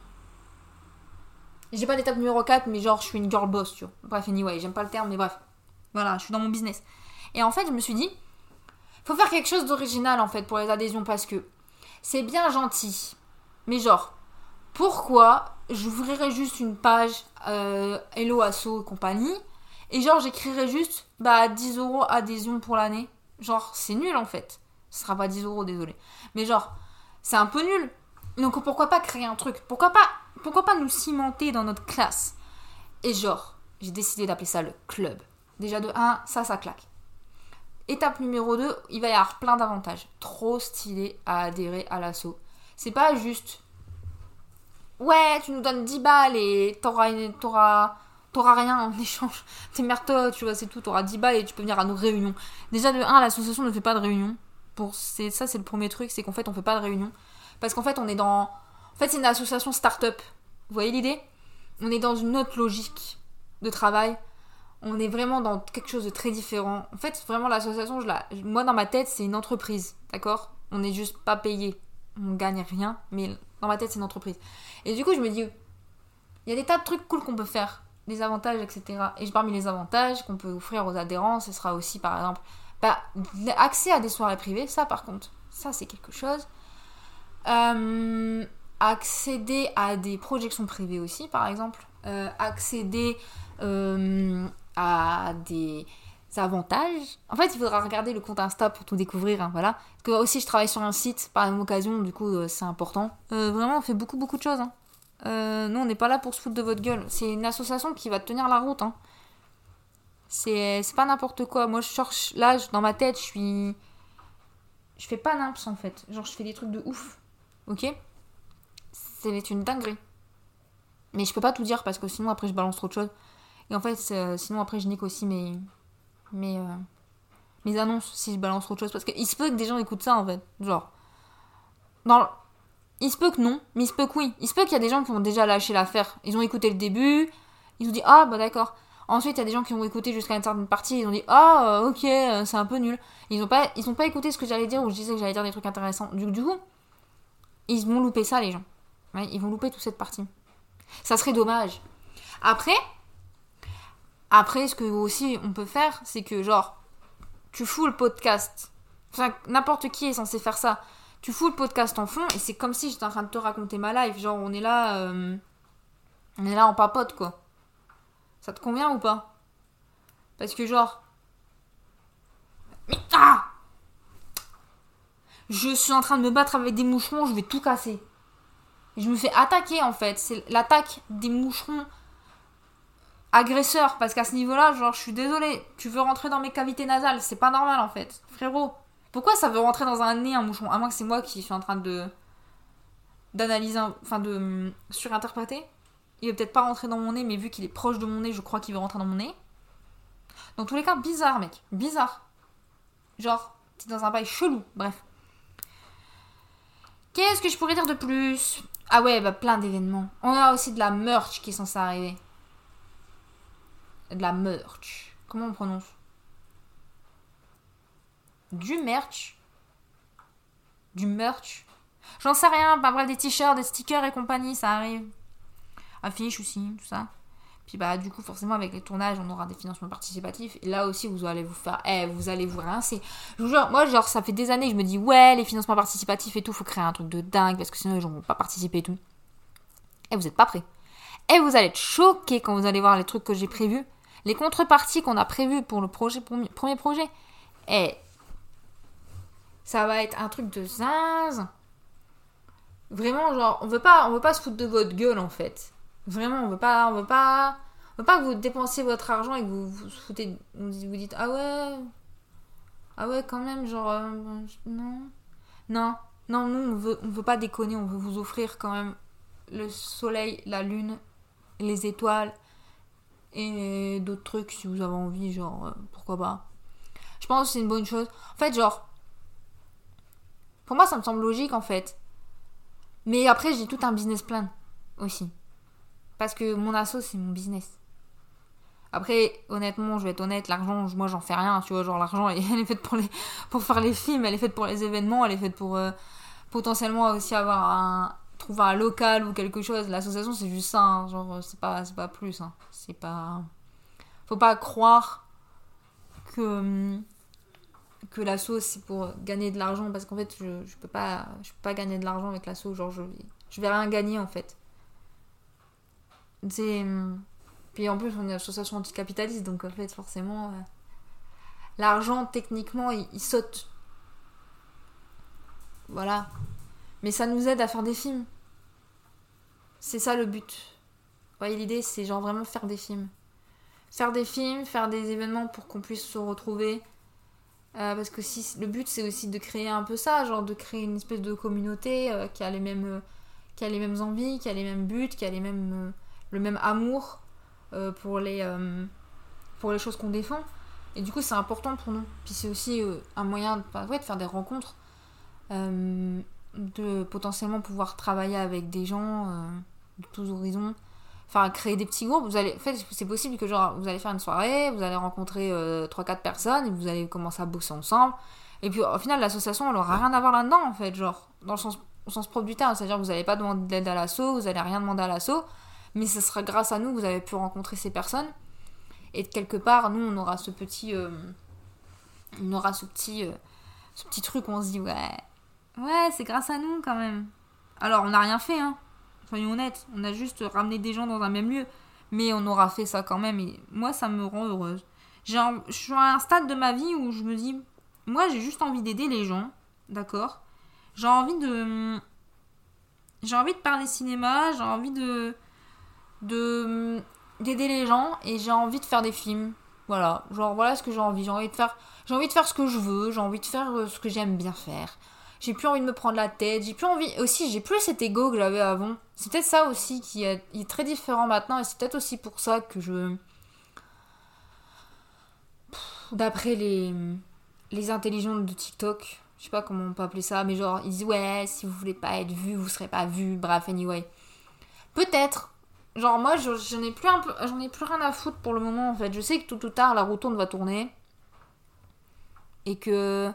J'ai pas d'étape numéro 4, mais genre je suis une girl boss, tu vois. Bref, anyway, j'aime pas le terme, mais bref. Voilà, je suis dans mon business. Et en fait, je me suis dit, faut faire quelque chose d'original en fait pour les adhésions parce que c'est bien gentil. Mais genre, pourquoi j'ouvrirais juste une page euh, Hello Asso et compagnie et genre, j'écrirais juste, bah, 10 euros adhésion pour l'année. Genre, c'est nul en fait. Ce sera pas 10 euros, désolé. Mais genre, c'est un peu nul. Donc pourquoi pas créer un truc? Pourquoi pas, pourquoi pas nous cimenter dans notre classe? Et genre, j'ai décidé d'appeler ça le club. Déjà de 1, ça, ça claque. Étape numéro 2, il va y avoir plein d'avantages. Trop stylé à adhérer à l'assaut. C'est pas juste. Ouais, tu nous donnes 10 balles et t'auras, t'auras t'auras rien en échange. T'es merde tu vois, c'est tout. T'auras 10 balles et tu peux venir à nos réunions. Déjà, de 1, l'association ne fait pas de réunion. Pour, c'est, ça, c'est le premier truc, c'est qu'en fait, on fait pas de réunion. Parce qu'en fait, on est dans. En fait, c'est une association start-up. Vous voyez l'idée? On est dans une autre logique de travail. On est vraiment dans quelque chose de très différent. En fait, vraiment, l'association, moi, dans ma tête, c'est une entreprise. D'accord? On n'est juste pas payé. On gagne rien. Mais dans ma tête, c'est une entreprise. Et du coup, je me dis. Il y a des tas de trucs cool qu'on peut faire des avantages, etc. Et parmi les avantages qu'on peut offrir aux adhérents, ce sera aussi par exemple bah, accès à des soirées privées, ça par contre, ça c'est quelque chose. Euh, accéder à des projections privées aussi, par exemple. Euh, accéder euh, à des avantages. En fait, il faudra regarder le compte Insta pour tout découvrir. Hein, voilà. Parce que aussi, je travaille sur un site par la même occasion, du coup, c'est important. vraiment, on fait beaucoup, beaucoup de choses. Hein. Euh, nous, on n'est pas là pour se foutre de votre gueule. C'est une association qui va tenir la route. Hein. C'est pas n'importe quoi. Moi, je cherche. Là, dans ma tête, je suis. Je fais pas n'importe en fait. Genre, je fais des trucs de ouf. Ok? C'est une dinguerie. Mais je peux pas tout dire parce que sinon, après, je balance trop de choses. Et en fait, sinon, après, je nique aussi mes. mes. Euh, mes annonces si je balance trop de choses. Parce qu'il se peut que des gens écoutent ça en fait. Genre. Dans il se peut que non, mais il se peut que oui. Il se peut qu'il y a des gens qui ont déjà lâché l'affaire. Ils ont écouté le début, ils ont dit ah bah d'accord. Ensuite, il y a des gens qui ont écouté jusqu'à une certaine partie, ils ont dit ah ok, euh, c'est un peu nul. Ils ont pas, ils pas écouté ce que j'allais dire ou je disais que j'allais dire des trucs intéressants. Du, du coup, ils vont louper ça les gens. ils vont louper toute cette partie. Ça serait dommage. Après, après, ce que aussi on peut faire, c'est que genre, tu fous le podcast. Enfin, n'importe qui est censé faire ça tu fous le podcast en fond et c'est comme si j'étais en train de te raconter ma life. Genre, on est là. euh, on est là en papote, quoi. Ça te convient ou pas? Parce que, genre. Ah Je suis en train de me battre avec des moucherons, je vais tout casser. Je me fais attaquer, en fait. C'est l'attaque des moucherons agresseurs. Parce qu'à ce niveau-là, genre, je suis désolée. Tu veux rentrer dans mes cavités nasales, c'est pas normal, en fait. Frérot. Pourquoi ça veut rentrer dans un nez, un moucheron À moins que c'est moi qui suis en train de. d'analyser, enfin de hum, surinterpréter. Il veut peut-être pas rentrer dans mon nez, mais vu qu'il est proche de mon nez, je crois qu'il veut rentrer dans mon nez. Dans tous les cas, bizarre, mec. Bizarre. Genre, t'es dans un bail chelou. Bref. Qu'est-ce que je pourrais dire de plus? Ah ouais, bah plein d'événements. On a aussi de la merch qui est censée arriver. De la merch. Comment on prononce? Du merch Du merch J'en sais rien. Bah bref, des t-shirts, des stickers et compagnie, ça arrive. Affiches aussi, tout ça. Puis bah du coup forcément avec les tournages on aura des financements participatifs et là aussi vous allez vous faire eh vous allez vous rincer. Je vous jure, moi genre ça fait des années que je me dis ouais les financements participatifs et tout faut créer un truc de dingue parce que sinon les gens vont pas participer et tout. Et vous êtes pas prêts. Et vous allez être choqués quand vous allez voir les trucs que j'ai prévus, les contreparties qu'on a prévues pour le projet premier projet. Et ça va être un truc de zinzin. Vraiment genre on veut pas on veut pas se foutre de votre gueule en fait. Vraiment, on veut pas, on veut pas, on veut pas que vous dépensiez votre argent et que vous vous foutez, vous vous dites ah ouais, ah ouais quand même genre euh, non, non, non nous on veut, on veut pas déconner, on veut vous offrir quand même le soleil, la lune, les étoiles et d'autres trucs si vous avez envie genre euh, pourquoi pas. Je pense que c'est une bonne chose. En fait genre, pour moi ça me semble logique en fait. Mais après j'ai tout un business plan aussi. Parce que mon asso, c'est mon business. Après, honnêtement, je vais être honnête, l'argent, moi, j'en fais rien, tu vois. Genre, l'argent, elle est faite pour, les, pour faire les films, elle est faite pour les événements, elle est faite pour euh, potentiellement aussi avoir un. trouver un local ou quelque chose. L'association, c'est juste ça, hein. genre, c'est pas, pas plus. Hein. C'est pas. Faut pas croire que. Que l'asso, c'est pour gagner de l'argent, parce qu'en fait, je, peux pas je peux pas gagner de l'argent avec l'asso, genre, je, je vais rien gagner, en fait. C'est. Puis en plus, on est une association anticapitaliste, donc en fait, forcément, euh, l'argent, techniquement, il, il saute. Voilà. Mais ça nous aide à faire des films. C'est ça le but. Vous voyez, l'idée, c'est genre vraiment faire des films. Faire des films, faire des événements pour qu'on puisse se retrouver. Euh, parce que le but, c'est aussi de créer un peu ça, genre de créer une espèce de communauté euh, qui a les mêmes. euh, qui a les mêmes envies, qui a les mêmes buts, qui a les mêmes, le même amour pour, les, pour les choses qu'on défend. Et du coup, c'est important pour nous. Puis c'est aussi un moyen bah, ouais, de faire des rencontres, de potentiellement pouvoir travailler avec des gens de tous horizons, enfin créer des petits groupes. Vous allez, en fait, c'est possible que genre vous allez faire une soirée, vous allez rencontrer 3-4 personnes et vous allez commencer à bosser ensemble. Et puis au final, l'association, elle aura rien à voir là-dedans en fait, genre dans le sens, au sens propre du terme, c'est-à-dire vous n'allez pas demander d'aide à l'assaut, vous allez rien demander à l'assaut, mais ce sera grâce à nous que vous avez pu rencontrer ces personnes. Et de quelque part, nous, on aura ce petit, euh, on aura ce petit, euh, ce petit truc où on se dit ouais, ouais, c'est grâce à nous quand même. Alors, on n'a rien fait, hein. Soyons honnêtes, on a juste ramené des gens dans un même lieu, mais on aura fait ça quand même. Et moi, ça me rend heureuse. Un- je suis à un stade de ma vie où je me dis, moi, j'ai juste envie d'aider les gens, d'accord? J'ai envie de, j'ai envie de parler cinéma, j'ai envie de, de d'aider les gens et j'ai envie de faire des films. Voilà, genre voilà ce que j'ai envie. J'ai envie de faire, j'ai envie de faire ce que je veux. J'ai envie de faire euh, ce que j'aime bien faire. J'ai plus envie de me prendre la tête. J'ai plus envie aussi. J'ai plus cet ego que j'avais avant. C'est peut-être ça aussi qui est, très différent maintenant et c'est peut-être aussi pour ça que je, d'après les les intelligents de TikTok, je sais pas comment on peut appeler ça, mais genre ils disent ouais si vous voulez pas être vu, vous serez pas vu. Bref, anyway. Peut-être Genre moi je- j'en ai plus un ai plus rien à foutre pour le moment en fait. Je sais que tout ou tard la roue tourne va tourner et que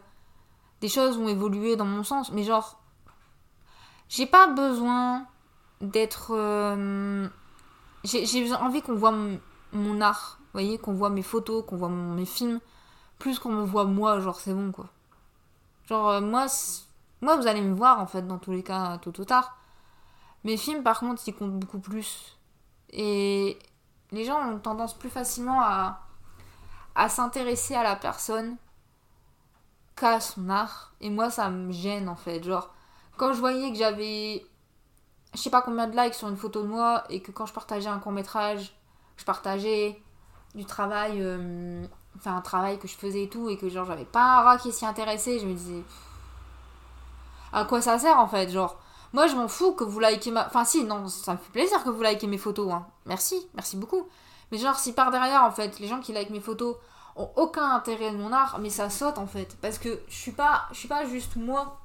des choses vont évoluer dans mon sens mais genre j'ai pas besoin d'être euh, j'ai envie qu'on voit mon, art, vous voyez, qu'on voit mes photos, qu'on voit mes films plus qu'on me voit moi, genre c'est bon quoi. Genre euh, moi Moi, vous allez me voir, en fait, dans tous les cas, tôt ou tard. Mes films, par contre, ils comptent beaucoup plus. Et les gens ont tendance plus facilement à, à s'intéresser à la personne qu'à son art. Et moi, ça me gêne, en fait. Genre, quand je voyais que j'avais je sais pas combien de likes sur une photo de moi et que quand je partageais un court métrage, je partageais du travail, euh, enfin un travail que je faisais et tout, et que genre j'avais pas un rat qui s'y intéressait, je me disais à quoi ça sert en fait, genre? Moi je m'en fous que vous likez ma, enfin si non ça me fait plaisir que vous likez mes photos, hein. merci, merci beaucoup, mais genre si par derrière en fait les gens qui likent mes photos ont aucun intérêt de mon art, mais ça saute en fait, parce que je suis pas, je suis pas juste moi,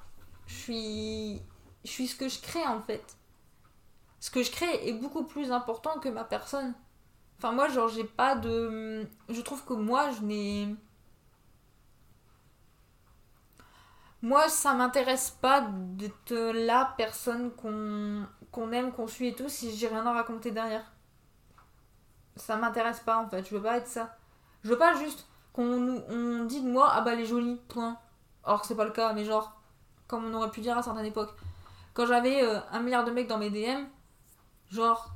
je suis, je suis ce que je crée en fait ce que je crée est beaucoup plus important que ma personne. Enfin, moi, genre, j'ai pas de. Je trouve que moi, je n'ai. Moi, ça m'intéresse pas d'être la personne qu'on aime, qu'on suit et tout, si j'ai rien à raconter derrière. Ça m'intéresse pas, en fait. Je veux pas être ça. Je veux pas juste qu'on nous on dit de moi, ah bah, elle est jolie, point. Que c'est pas le cas, mais genre, comme on aurait pu dire à certaines époques. Quand j'avais euh, un milliard de mecs dans mes DM, Genre,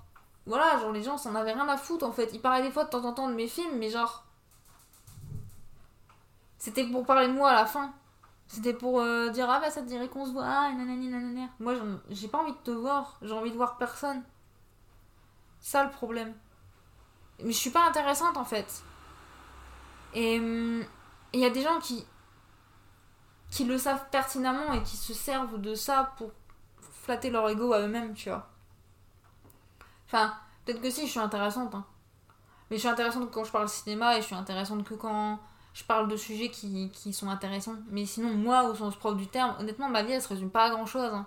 voilà, genre les gens s'en avaient rien à foutre en fait. Ils parlaient des fois de temps en temps de mes films, mais genre. C'était pour parler de moi à la fin. C'était pour euh, dire ah bah ça te dirait qu'on se voit, ah, nanani nanana. Moi j'ai pas envie de te voir, j'ai envie de voir personne. Ça le problème. Mais je suis pas intéressante en fait. Et hum, il y a des gens qui qui le savent pertinemment et qui se servent de ça pour flatter leur ego à eux-mêmes, tu vois. Enfin, peut-être que si, je suis intéressante. Hein. Mais je suis intéressante quand je parle cinéma et je suis intéressante que quand je parle de sujets qui, sont intéressants. Mais sinon, moi, au sens propre du terme, honnêtement, ma vie, elle se résume pas à grand chose. Hein.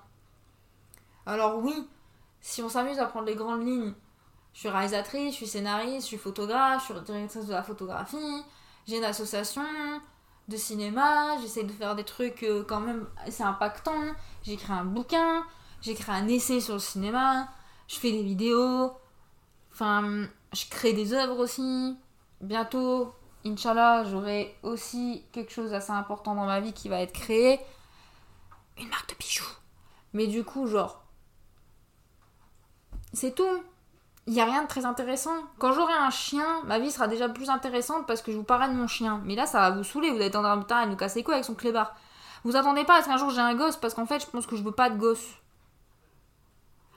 Alors, oui, si on s'amuse à prendre les grandes lignes, je suis réalisatrice, je suis scénariste, je suis photographe, je suis directrice de la photographie, j'ai une association de cinéma, j'essaie de faire des trucs euh, quand même assez impactants, j'écris un bouquin, j'écris un essai sur le cinéma, je fais des vidéos, enfin, je crée des œuvres aussi. Bientôt, Inch'Allah, j'aurai aussi quelque chose d'assez important dans ma vie qui va être créé. Une marque de bijoux. Mais du coup, genre, c'est tout. Il n'y a rien de très intéressant. Quand j'aurai un chien, ma vie sera déjà plus intéressante parce que je vous parle de mon chien. Mais là, ça va vous saouler. Vous allez en train de nous casser quoi avec son clébard. Vous attendez pas à ce qu'un jour j'ai un gosse parce qu'en fait, je pense que je veux pas de gosse.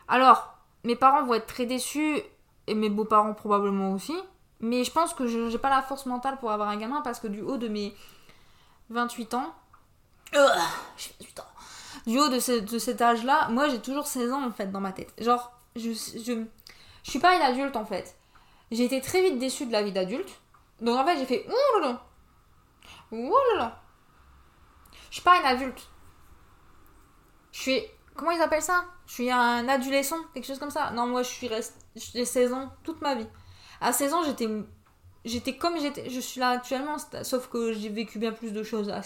Alors, mes parents vont être très déçus, et mes beaux-parents probablement aussi. Mais je pense que je n'ai pas la force mentale pour avoir un gamin parce que du haut de mes 28 ans. Euh, du haut de, cet âge-là, moi j'ai toujours 16 ans en fait dans ma tête. Genre, je, je suis pas une adulte en fait. J'ai été très vite déçue de la vie d'adulte. Donc en fait, j'ai fait ouh là là. Je suis pas une adulte. Je suis Comment ils appellent ça? Je suis un adolescent, quelque chose comme ça. Non, moi je suis rest... j'ai 16 ans toute ma vie. À 16 ans, j'étais j'étais comme j'étais je suis là actuellement, sauf que j'ai vécu bien plus de choses à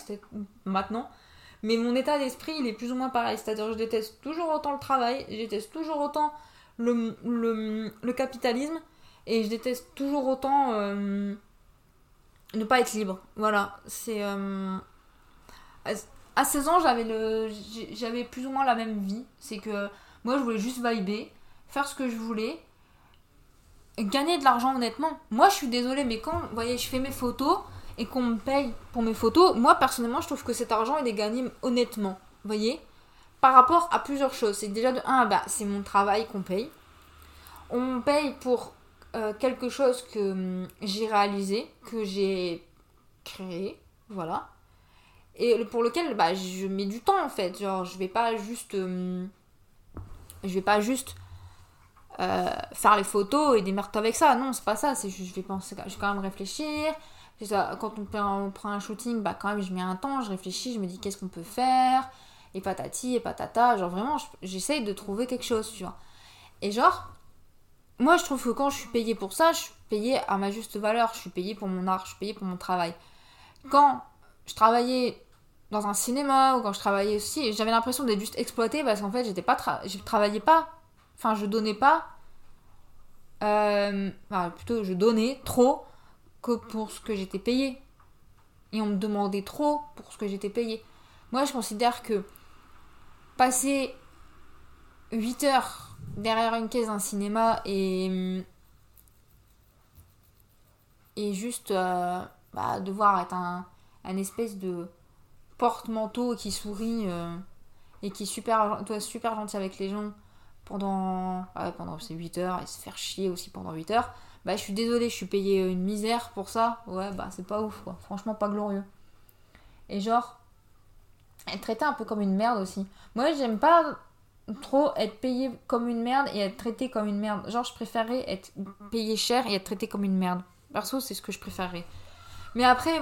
maintenant. Mais mon état d'esprit, il est plus ou moins pareil, c'est-à-dire je déteste toujours autant le travail, je déteste toujours autant le, le, capitalisme et je déteste toujours autant euh, ne pas être libre. Voilà, c'est euh, à 16 ans, j'avais j'avais plus ou moins la même vie. C'est que moi, je voulais juste vibrer, faire ce que je voulais, gagner de l'argent honnêtement. Moi, je suis désolée, mais quand, vous voyez, je fais mes photos et qu'on me paye pour mes photos, moi, personnellement, je trouve que cet argent, il est gagné honnêtement. Vous voyez? Par rapport à plusieurs choses. C'est déjà de 1, bah, c'est mon travail qu'on paye. On paye pour euh, quelque chose que hum, j'ai réalisé, que j'ai créé. Voilà et pour lequel bah, je mets du temps en fait. Genre, je vais pas juste. Euh, je vais pas juste euh, faire les photos et démerder avec ça. Non, c'est pas ça. Je vais penser, je vais quand même réfléchir. Quand on, on, prend un shooting, bah quand même je mets un temps, je réfléchis, je me dis qu'est-ce qu'on peut faire, et patati et patata. Genre vraiment, j'essaye de trouver quelque chose, tu vois. Et genre, moi je trouve que quand je suis payée pour ça, je suis payée à ma juste valeur. Je suis payée pour mon art, je suis payée pour mon travail. Quand je travaillais dans un cinéma ou quand je travaillais aussi, j'avais l'impression d'être juste exploitée parce qu'en fait, j'étais pas je travaillais pas, enfin, je donnais pas, euh, enfin, plutôt, je donnais trop que pour ce que j'étais payée. Et on me demandait trop pour ce que j'étais payée. Moi, je considère que passer 8 heures derrière une caisse d'un cinéma et. juste euh, bah, devoir être un, espèce de porte-manteau qui sourit euh, et qui est super, toi, super gentil avec les gens pendant, pendant ces 8 heures et se faire chier aussi pendant 8 heures, bah je suis désolée, je suis payée une misère pour ça. Ouais, bah c'est pas ouf quoi. Franchement, pas glorieux. Et genre, être traité un peu comme une merde aussi. Moi, j'aime pas trop être payé comme une merde et être traité comme une merde. Genre, je préférerais être payé cher et être traité comme une merde. Perso, c'est ce que je préférerais. Mais après,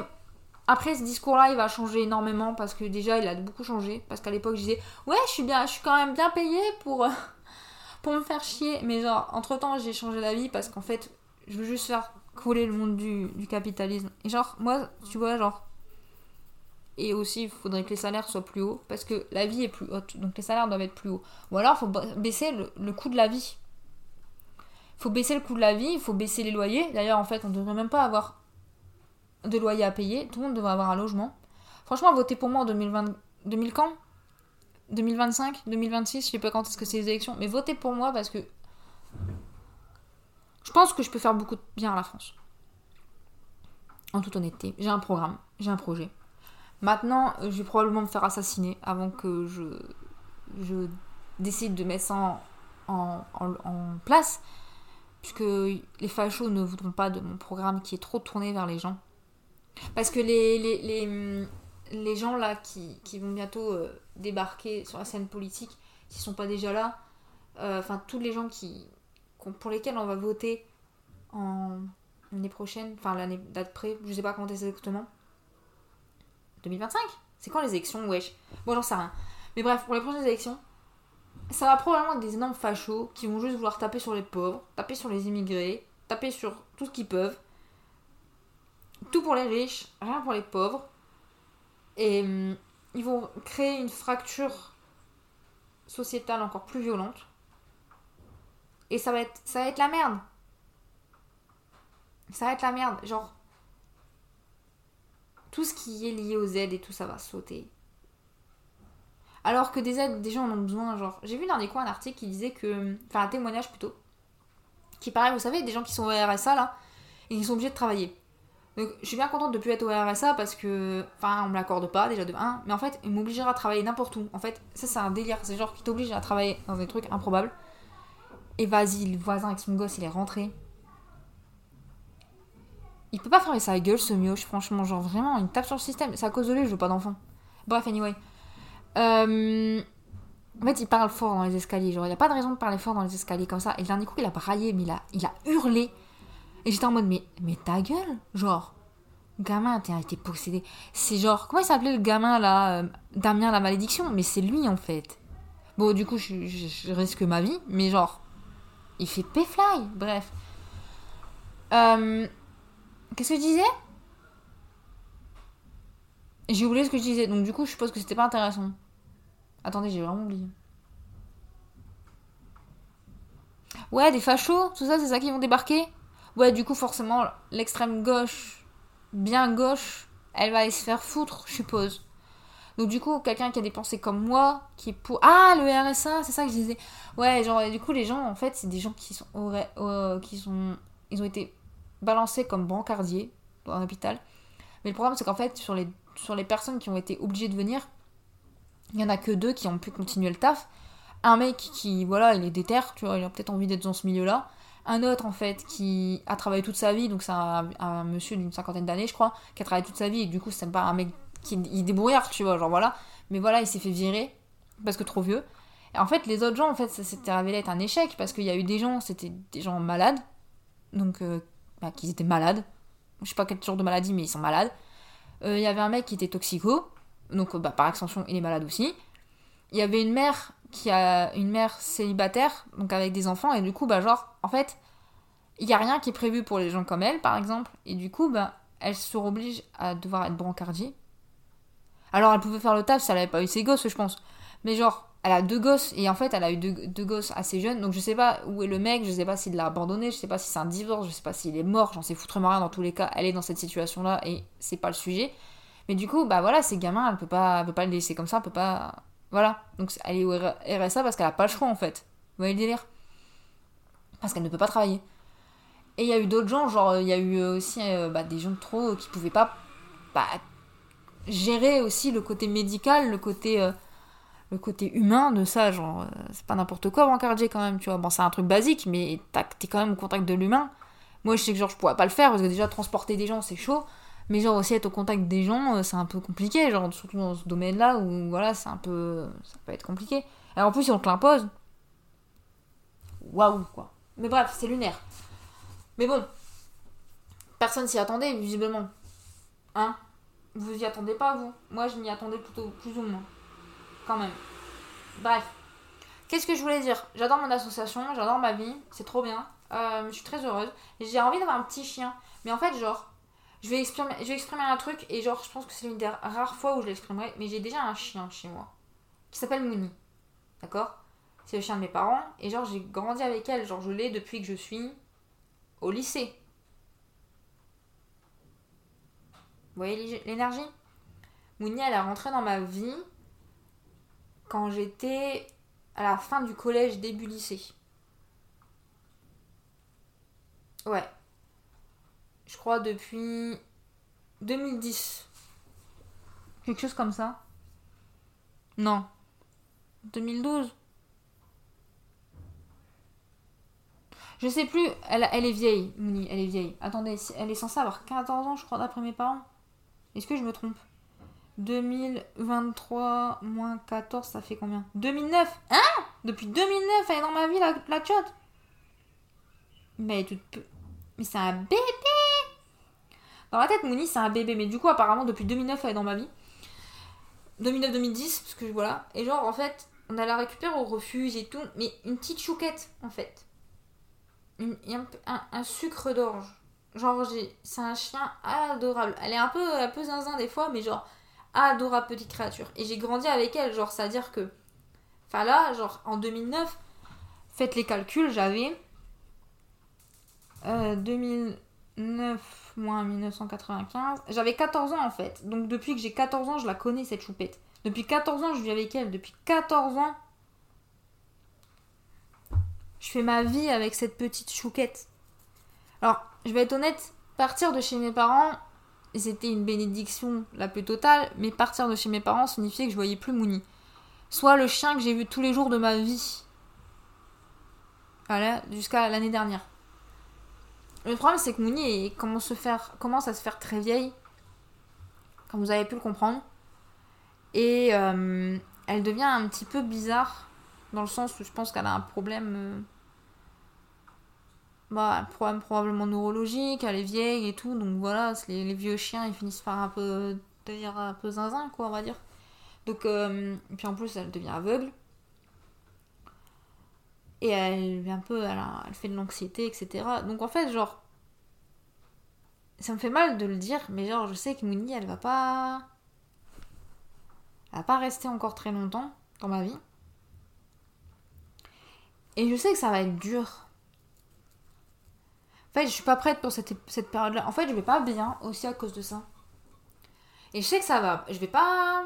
après ce discours-là, il va changer énormément parce que déjà, il a beaucoup changé. Parce qu'à l'époque, je disais, ouais, je suis bien, je suis quand même bien payé pour, pour me faire chier. Mais genre, entre temps, j'ai changé d'avis parce qu'en fait, je veux juste faire couler le monde du, du capitalisme. Et genre, moi, tu vois, genre, et aussi, il faudrait que les salaires soient plus hauts parce que la vie est plus haute. Donc les salaires doivent être plus hauts. Ou alors, il faut baisser le, coût de la vie. Il faut baisser le coût de la vie, il faut baisser les loyers. D'ailleurs, en fait, on ne devrait même pas avoir de loyer à payer. Tout le monde devrait avoir un logement. Franchement, votez pour moi en 2020. 2000 quand? 2025 2026 Je sais pas quand est-ce que c'est les élections. Mais votez pour moi parce que. Je pense que je peux faire beaucoup de bien à la France. En toute honnêteté. J'ai un programme, j'ai un projet. Maintenant, je vais probablement me faire assassiner avant que je, décide de mettre ça en, place. Puisque les fachos ne voudront pas de mon programme qui est trop tourné vers les gens. Parce que les, les, les, les gens là qui, qui vont bientôt euh, débarquer sur la scène politique, s'ils sont pas déjà là, euh, enfin tous les gens qui, pour lesquels on va voter en l'année prochaine, enfin l'année d'après, je sais pas quand exactement, 2025 C'est quand les élections Wesh? Bon, j'en sais rien. Mais bref, pour les prochaines élections, ça va probablement être des énormes fachos qui vont juste vouloir taper sur les pauvres, taper sur les immigrés, taper sur tout ce qu'ils peuvent. Tout pour les riches, rien pour les pauvres. Et hum, ils vont créer une fracture sociétale encore plus violente. Et ça va être, ça va être la merde. Ça va être la merde. Genre, tout ce qui est lié aux aides et tout ça va sauter. Alors que des aides, des gens en ont besoin. Genre, j'ai vu dans des coins un article qui disait que. Enfin, un témoignage plutôt. Qui paraît, vous savez, des gens qui sont au RSA là, et qui sont obligés de travailler. Donc, je suis bien contente de plus être au RSA parce que. Enfin, on me l'accorde pas déjà de 1. Mais en fait, il m'obligera à travailler n'importe où. En fait, ça, c'est un délire. C'est genre qui t'oblige à travailler dans des trucs improbables. Et vas-y, le voisin avec son gosse, il est rentré. Il peut pas fermer sa gueule, ce mioche, franchement. Genre, vraiment, il tape sur le système. C'est à cause de lui, je veux pas d'enfant. Bref, anyway. Euh... En fait, il parle fort dans les escaliers. Genre, il n'y a pas de raison de parler fort dans les escaliers comme ça. Et le dernier coup, il a braillé, mais il a, il a hurlé. Et j'étais en mode, mais, mais ta gueule Genre, gamin, été possédé. C'est genre, comment il s'appelait le gamin là euh, Damien la malédiction? Mais c'est lui en fait. Bon, du coup, je, risque ma vie, mais genre, il fait P-Fly. Bref. Euh, Qu'est-ce que je disais? J'ai oublié ce que je disais, donc du coup, je suppose que c'était pas intéressant. Attendez, j'ai vraiment oublié. Ouais, des fachos, tout ça, c'est ça qui vont débarquer? Ouais, du coup, forcément, l'extrême gauche, bien gauche, elle va aller se faire foutre, je suppose. Donc du coup, quelqu'un qui a des pensées comme moi, qui est pour... Ah, le RSA, c'est ça que je disais. Ouais, genre, du coup, les gens, en fait, c'est des gens qui sont... qui sont... Ils ont été balancé comme brancardier dans un hôpital. Mais le problème, c'est qu'en fait, sur les, sur les personnes qui ont été obligées de venir, il y en a que deux qui ont pu continuer le taf. Un mec qui, voilà, il est déter, tu vois, il a peut-être envie d'être dans ce milieu-là. Un autre, en fait, qui a travaillé toute sa vie, donc c'est un, monsieur d'une cinquantaine d'années, je crois, qui a travaillé toute sa vie, et du coup, c'est pas un mec qui est débrouillard, tu vois, genre voilà. Mais voilà, il s'est fait virer, parce que trop vieux. Et en fait, les autres gens, en fait, ça s'était révélé être un échec, parce qu'il y a eu des gens, c'était des gens malades, donc euh, bah, qu'ils étaient malades. Je sais pas quel genre de maladie, mais ils sont malades. Euh, il y avait un mec qui était toxico, donc bah, par extension, il est malade aussi. Il y avait une mère qui a une mère célibataire, donc avec des enfants, et du coup, bah, genre, en fait, il n'y a rien qui est prévu pour les gens comme elle, par exemple, et du coup, bah, elle se oblige à devoir être brancardier. Alors, elle pouvait faire le taf si elle avait pas eu ses gosses, je pense. Mais genre, elle a deux gosses et en fait elle a eu deux, gosses assez jeunes donc je sais pas où est le mec je sais pas s'il l'a abandonné je sais pas si c'est un divorce je sais pas s'il est mort j'en sais foutrement rien dans tous les cas elle est dans cette situation là et c'est pas le sujet mais du coup bah voilà ces gamins elle peut pas peut pas le laisser comme ça elle peut pas Voilà. Donc elle est au RSA parce qu'elle a pas le choix en fait. Vous voyez le délire? Parce qu'elle ne peut pas travailler. Et il y a eu d'autres gens, genre il y a eu aussi euh, bah, des gens de trop qui pouvaient pas bah, gérer aussi le côté médical, le côté, euh, le côté humain de ça. Genre, euh, c'est pas n'importe quoi brancardier quand même, tu vois. Bon, c'est un truc basique, mais t'es quand même au contact de l'humain. Moi, je sais que genre, je pourrais pas le faire parce que déjà, transporter des gens, c'est chaud. Mais genre, aussi être au contact des gens, euh, c'est un peu compliqué. Genre, surtout dans ce domaine-là où, voilà, c'est un peu. Ça peut être compliqué. Et en plus, si on te l'impose. Waouh, quoi. Mais bref, c'est lunaire. Mais bon. Personne s'y attendait, visiblement. Hein? Vous y attendez pas, vous? Moi, je m'y attendais plutôt plus ou moins. Quand même. Bref. Qu'est-ce que je voulais dire? J'adore mon association, j'adore ma vie, c'est trop bien. Euh, je suis très heureuse. J'ai envie d'avoir un petit chien. Mais en fait, genre, je vais, exprimer, un truc et genre, je pense que c'est une des rares fois où je l'exprimerai. Mais j'ai déjà un chien chez moi. Qui s'appelle Mouni. D'accord? C'est le chien de mes parents. Et genre, j'ai grandi avec elle. Genre, je l'ai depuis que je suis au lycée. Vous voyez l'énergie? Mouni, elle est rentrée dans ma vie quand j'étais à la fin du collège, début lycée. Ouais. Je crois depuis 2010. Quelque chose comme ça. Non. 2012. Je sais plus, elle, est vieille, Mouni, elle est vieille. Attendez, elle est censée avoir 14 ans, je crois, d'après mes parents. Est-ce que je me trompe? 2023 moins 14, ça fait combien? 2009 Hein? Depuis 2009, elle est dans ma vie, la, la Mais Mais c'est un bébé Dans ma tête, Mouni, c'est un bébé. Mais du coup, apparemment, depuis 2009, elle est dans ma vie. 2009-2010, parce que voilà. Et genre, en fait, on a la récupérer au refuge et tout. Mais une petite chouquette, en fait. un sucre d'orge. Genre, c'est un chien adorable. Elle est un peu, un peu zinzin des fois, mais genre, adorable petite créature. Et j'ai grandi avec elle, genre, c'est-à-dire que. Enfin là, genre, en 2009, faites les calculs, j'avais. 2009 euh, moins 1995. J'avais 14 ans en fait. Donc depuis que j'ai 14 ans, je la connais cette choupette. Depuis 14 ans, je vis avec elle. Depuis 14 ans, je fais ma vie avec cette petite chouquette. Alors, je vais être honnête, partir de chez mes parents, c'était une bénédiction la plus totale, mais partir de chez mes parents signifiait que je voyais plus Mouni. Soit le chien que j'ai vu tous les jours de ma vie. Voilà, jusqu'à l'année dernière. Le problème, c'est que Mouni commence, à se faire très vieille, comme vous avez pu le comprendre. Et euh, elle devient un petit peu bizarre, dans le sens où je pense qu'elle a un problème. Bah, problème probablement neurologique, elle est vieille et tout, donc voilà, les, vieux chiens ils finissent par un peu devenir un peu zinzin, quoi, on va dire. Donc, euh, puis en plus, elle devient aveugle. Et elle, un peu, elle, fait de l'anxiété, etc. Donc en fait, genre, ça me fait mal de le dire, mais genre, je sais que Mouni, elle va pas. Elle va pas rester encore très longtemps dans ma vie. Et je sais que ça va être dur fait, je suis pas prête pour cette, cette période-là. En fait, je vais pas bien aussi à cause de ça. Et je sais que ça va. Je vais pas.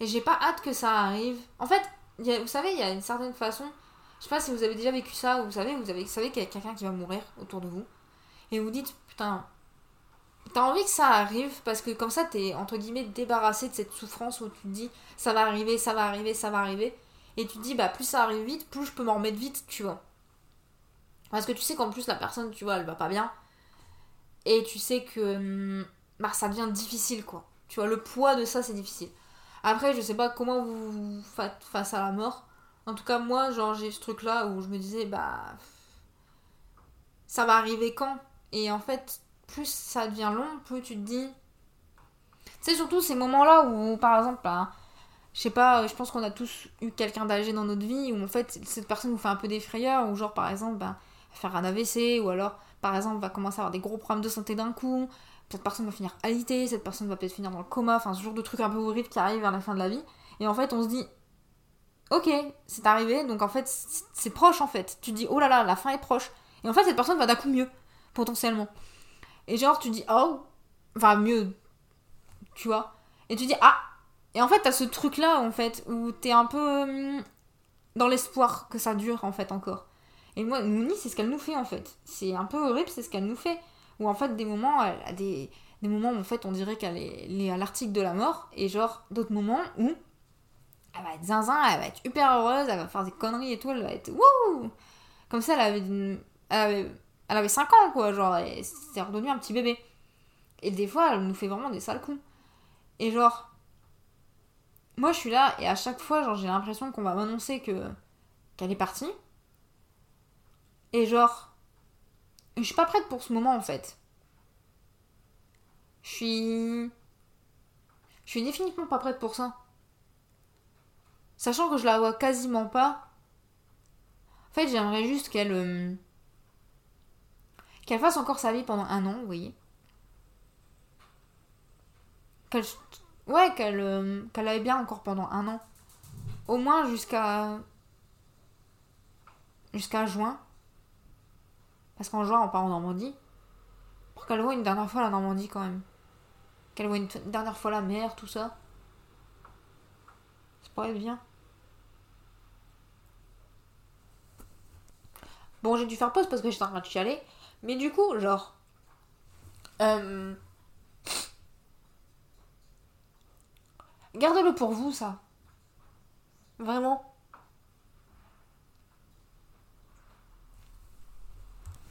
Et j'ai pas hâte que ça arrive. En fait, vous savez, il y a une certaine façon. Je sais pas si vous avez déjà vécu ça, ou vous savez, vous, vous savez qu'il y a quelqu'un qui va mourir autour de vous. Et vous dites, putain, t'as envie que ça arrive parce que comme ça, t'es entre guillemets débarrassé de cette souffrance où tu te dis, ça va arriver, ça va arriver, ça va arriver. Et tu te dis, bah, plus ça arrive vite, plus je peux m'en remettre vite, tu vois. Parce que tu sais qu'en plus la personne, tu vois, elle va pas bien. Et tu sais que hum, bah, ça devient difficile, quoi. Tu vois, le poids de ça, c'est difficile. Après, je sais pas comment vous faites face à la mort. En tout cas, moi, genre, j'ai ce truc-là où je me disais, bah. Ça va arriver quand? Et en fait, plus ça devient long, plus tu te dis. C'est surtout ces moments-là où, par exemple, bah, je sais pas, je pense qu'on a tous eu quelqu'un d'âgé dans notre vie où en fait, cette personne vous fait un peu des frayeurs, ou genre, par exemple, bah faire un AVC, ou alors, par exemple, va commencer à avoir des gros problèmes de santé d'un coup, cette personne va finir alitée, cette personne va peut-être finir dans le coma, enfin ce genre de trucs un peu horribles qui arrivent à la fin de la vie. Et en fait, on se dit, ok, c'est arrivé, donc en fait, c'est proche en fait. Tu dis, oh là là, la fin est proche. Et en fait, cette personne va d'un coup mieux, potentiellement. Et genre, tu dis, oh, enfin mieux, tu vois. Et tu dis, ah, Et en fait, t'as ce truc-là, en fait, où t'es un peu hum, dans l'espoir que ça dure, en fait, encore. Et moi, Mouni, c'est ce qu'elle nous fait, en fait. C'est un peu horrible, c'est ce qu'elle nous fait. Où, en fait, des moments, elle des, des moments où, en fait, on dirait qu'elle est, à l'article de la mort. Et genre, d'autres moments où elle va être zinzin, elle va être hyper heureuse, elle va faire des conneries et tout, elle va être wouh Comme ça, elle avait, elle avait, elle avait 5 ans, quoi, genre, c'est redevenu un petit bébé. Et des fois, elle nous fait vraiment des sales coups. Et genre, moi je suis là, et à chaque fois, genre, j'ai l'impression qu'on va m'annoncer que qu'elle est partie. Et genre, je suis pas prête pour ce moment en fait. Je suis. Je suis définitivement pas prête pour ça. Sachant que je la vois quasiment pas. En fait, j'aimerais juste qu'elle. euh, qu'elle fasse encore sa vie pendant un an, vous voyez. Qu'elle. Ouais, qu'elle. euh, qu'elle aille bien encore pendant un an. Au moins jusqu'à. Jusqu'à juin. Parce qu'en juin, on part en Normandie. Pour qu'elle voit une dernière fois la Normandie quand même. Qu'elle voit une dernière fois la mer, tout ça. Ça pourrait être bien. Bon, j'ai dû faire pause parce que j'étais en train de chialer. Mais du coup, genre. euh, Gardez-le pour vous, ça. Vraiment.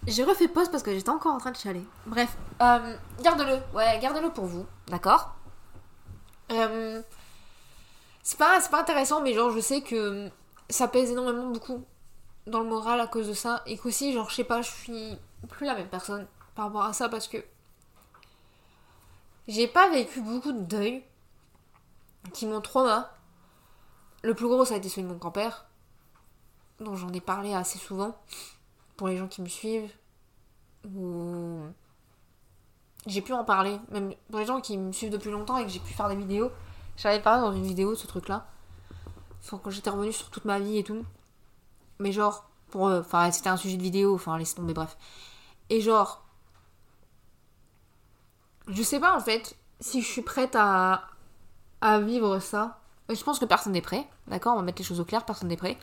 J'ai refait pause parce que j'étais encore en train de chialer. Bref, euh, garde-le. Ouais, gardez-le pour vous. D'accord Euh, C'est pas, pas intéressant, mais genre, je sais que ça pèse énormément beaucoup dans le moral à cause de ça. Et qu'aussi, genre, je sais pas, je suis plus la même personne par rapport à ça parce que j'ai pas vécu beaucoup de deuil qui m'ont trauma. Le plus gros, ça a été celui de mon grand-père, dont j'en ai parlé assez souvent pour les gens qui me suivent. Ou j'ai pu en parler, même pour les gens qui me suivent depuis longtemps et que j'ai pu faire des vidéos. J'avais parlé dans une vidéo de ce truc-là. Enfin, quand j'étais revenue sur toute ma vie et tout. Mais genre, pour. euh, Enfin, c'était un sujet de vidéo, enfin, laisse tomber, bref. Et genre. Je sais pas en fait si je suis prête à, à vivre ça. Je pense que personne n'est prêt, d'accord? On va mettre les choses au clair, personne n'est prêt.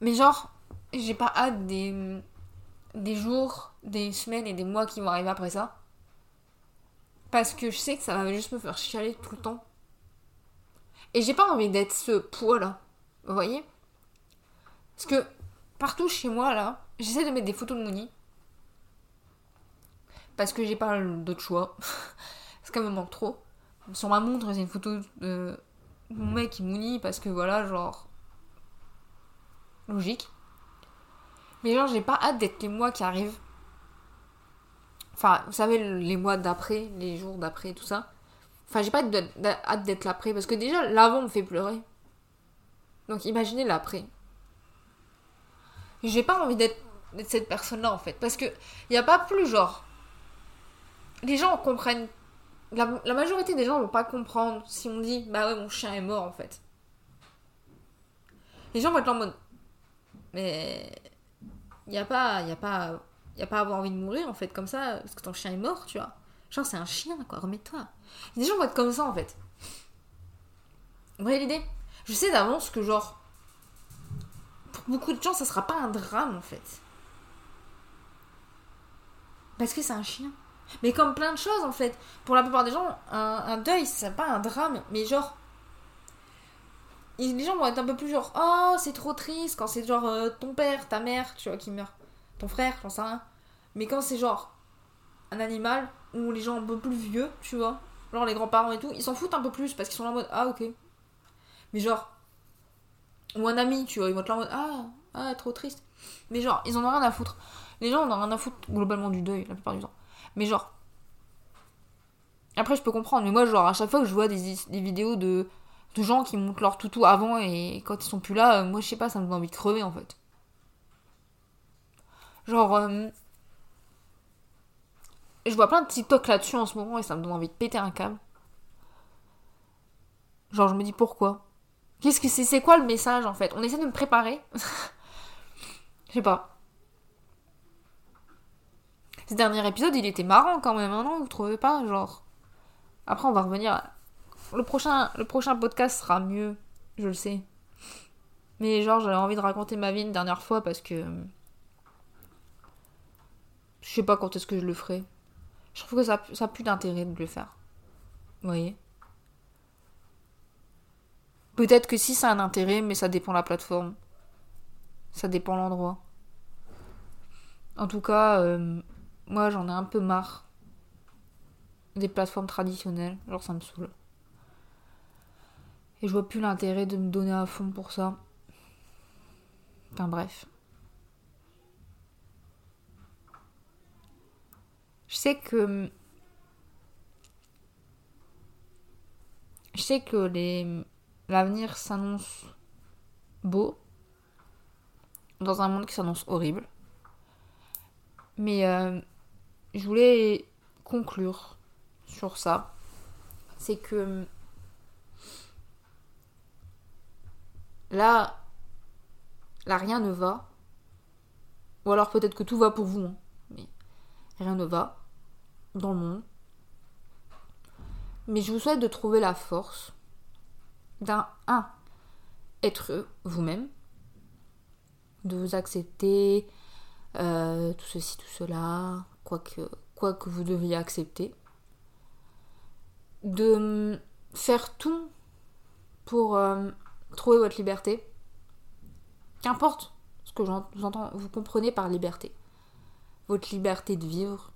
Mais genre, j'ai pas hâte des, des jours, des semaines et des mois qui vont arriver après ça. Parce que je sais que ça va juste me faire chialer tout le temps. Et j'ai pas envie d'être ce poids-là. Vous voyez? Parce que partout chez moi, là, j'essaie de mettre des photos de Mouni. Parce que j'ai pas d'autre choix. Parce qu'elle me manque trop. Sur ma montre, j'ai une photo de mon mec qui Mouni parce que voilà, genre. Logique. Mais genre, j'ai pas hâte d'être les mois qui arrivent. Enfin, vous savez, les mois d'après, les jours d'après, tout ça. Enfin, j'ai pas hâte d'être- l'après parce que déjà, l'avant me fait pleurer. Donc imaginez l'après. J'ai pas envie d'être cette personne-là en fait. Parce que y a pas plus genre. Les gens comprennent. La, majorité des gens vont pas comprendre si on dit bah ouais, mon chien est mort en fait. Les gens vont être en mode. Mais. Y a pas. Y a pas. Y a pas avoir envie de mourir en fait comme ça parce que ton chien est mort, tu vois. Genre c'est un chien quoi, remets-toi. Les gens vont être comme ça en fait. Vous voyez l'idée Je sais d'avance que genre. Pour beaucoup de gens, ça sera pas un drame en fait. Parce que c'est un chien. Mais comme plein de choses en fait. Pour la plupart des gens, un, un deuil, c'est pas un drame. Mais genre. Les gens vont être un peu plus genre. Oh, c'est trop triste quand c'est genre euh, ton père, ta mère, tu vois, qui meurt. Ton frère, j'en sais rien. Mais quand c'est genre. Un animal, ou les gens un peu plus vieux, tu vois. Genre les grands-parents et tout, ils s'en foutent un peu plus parce qu'ils sont là en mode. Ah, ok. Mais genre. Ou un ami, tu vois, ils vont être là en mode. Ah, ah, trop triste. Mais genre, ils en ont rien à foutre. Les gens en ont rien à foutre globalement du deuil, la plupart du temps. Mais genre. Après, je peux comprendre, mais moi, genre, à chaque fois que je vois des, des vidéos de, de gens qui montent leur toutou avant et quand ils sont plus là, euh, moi, je sais pas, ça me donne envie de crever en fait. Genre. euh, je vois plein de TikTok là-dessus en ce moment et ça me donne envie de péter un câble. Genre, je me dis pourquoi? Qu'est-ce que c'est? C'est quoi le message en fait? On essaie de me préparer? Je sais pas. Ce dernier épisode, il était marrant quand même, hein, non Vous trouvez pas Genre? Après, on va revenir le prochain, le prochain podcast sera mieux, je le sais. Mais genre, j'avais envie de raconter ma vie une dernière fois parce que. Je sais pas quand est-ce que je le ferai. Je trouve que ça n'a plus d'intérêt de le faire. Vous voyez? Peut-être que si ça a un intérêt, mais ça dépend de la plateforme. Ça dépend de l'endroit. En tout cas, euh, moi j'en ai un peu marre des plateformes traditionnelles. Genre ça me saoule. Et je vois plus l'intérêt de me donner à fond pour ça. Enfin bref. Je sais que. Je sais que l'avenir s'annonce beau dans un monde qui s'annonce horrible. Mais euh, je voulais conclure sur ça. C'est que là, là, rien ne va. Ou alors peut-être que tout va pour vous. Hein. Mais rien ne va dans le monde. Mais je vous souhaite de trouver la force d'un un être vous-même, de vous accepter euh, tout ceci, tout cela, quoi que, quoi que vous deviez accepter, de faire tout pour euh, trouver votre liberté, qu'importe ce que j'entends, vous comprenez par liberté, votre liberté de vivre,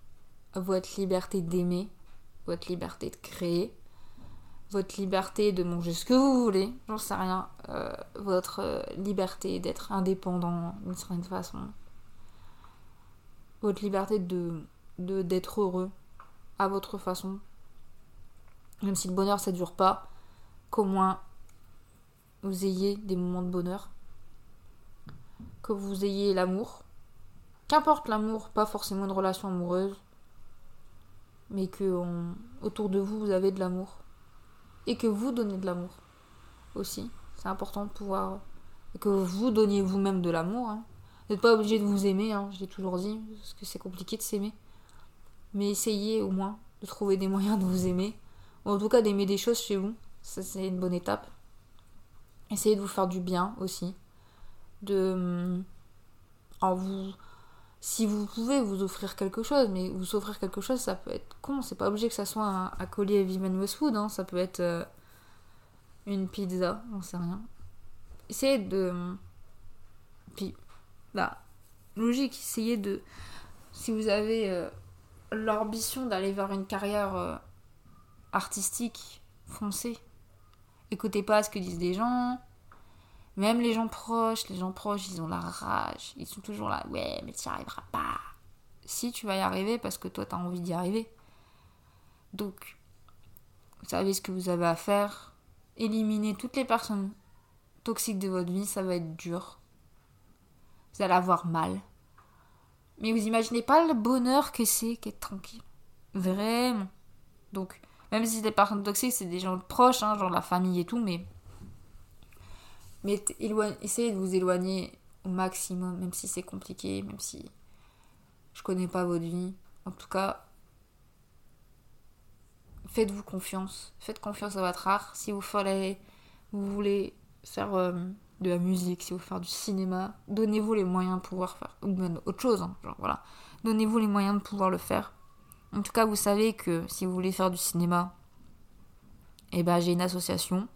votre liberté d'aimer, votre liberté de créer, votre liberté de manger ce que vous voulez, j'en sais rien, euh, votre euh, liberté d'être indépendant d'une certaine façon, votre liberté de d'être heureux à votre façon, même si le bonheur ça dure pas, qu'au moins vous ayez des moments de bonheur, que vous ayez l'amour, qu'importe l'amour, pas forcément une relation amoureuse, mais que autour de vous vous avez de l'amour et que vous donnez de l'amour aussi. C'est important de pouvoir. que vous donniez vous-même de l'amour. Hein. Vous n'êtes pas obligé de vous aimer, hein, je l'ai toujours dit, parce que c'est compliqué de s'aimer. Mais essayez au moins de trouver des moyens de vous aimer. Ou en tout cas d'aimer des choses chez vous. Ça, c'est une bonne étape. Essayez de vous faire du bien aussi. De. En vous si vous pouvez vous offrir quelque chose, mais vous offrir quelque chose, ça peut être con. C'est pas obligé que ça soit un, collier Vivian Westwood, hein. ça peut être euh, une pizza, on sait rien. Essayez de. Puis, bah, logique, essayez de. Si vous avez euh, l'ambition d'aller vers une carrière euh, artistique, foncez. Écoutez pas ce que disent des gens, même les gens proches, les gens proches, ils ont la rage. Ils sont toujours là, ouais, mais tu n'y arriveras pas. Si tu vas y arriver parce que toi, tu as envie d'y arriver. Donc, vous savez ce que vous avez à faire. Éliminez toutes les personnes toxiques de votre vie, ça va être dur. Vous allez avoir mal. Mais vous imaginez pas le bonheur que c'est qu'être tranquille. Vraiment. Donc, même si personnes toxiques, c'est des gens proches, hein, genre la famille et tout, mais mais essayez de vous éloigner au maximum, même si c'est compliqué, même si je connais pas votre vie. En tout cas, faites-vous confiance. Faites confiance à votre art. Si vous, vous voulez faire euh, de la musique, si vous voulez faire du cinéma, donnez-vous les moyens de pouvoir faire. Ou même autre chose, hein, genre voilà. Donnez-vous les moyens de pouvoir le faire. En tout cas, vous savez que si vous voulez faire du cinéma, eh ben, j'ai une association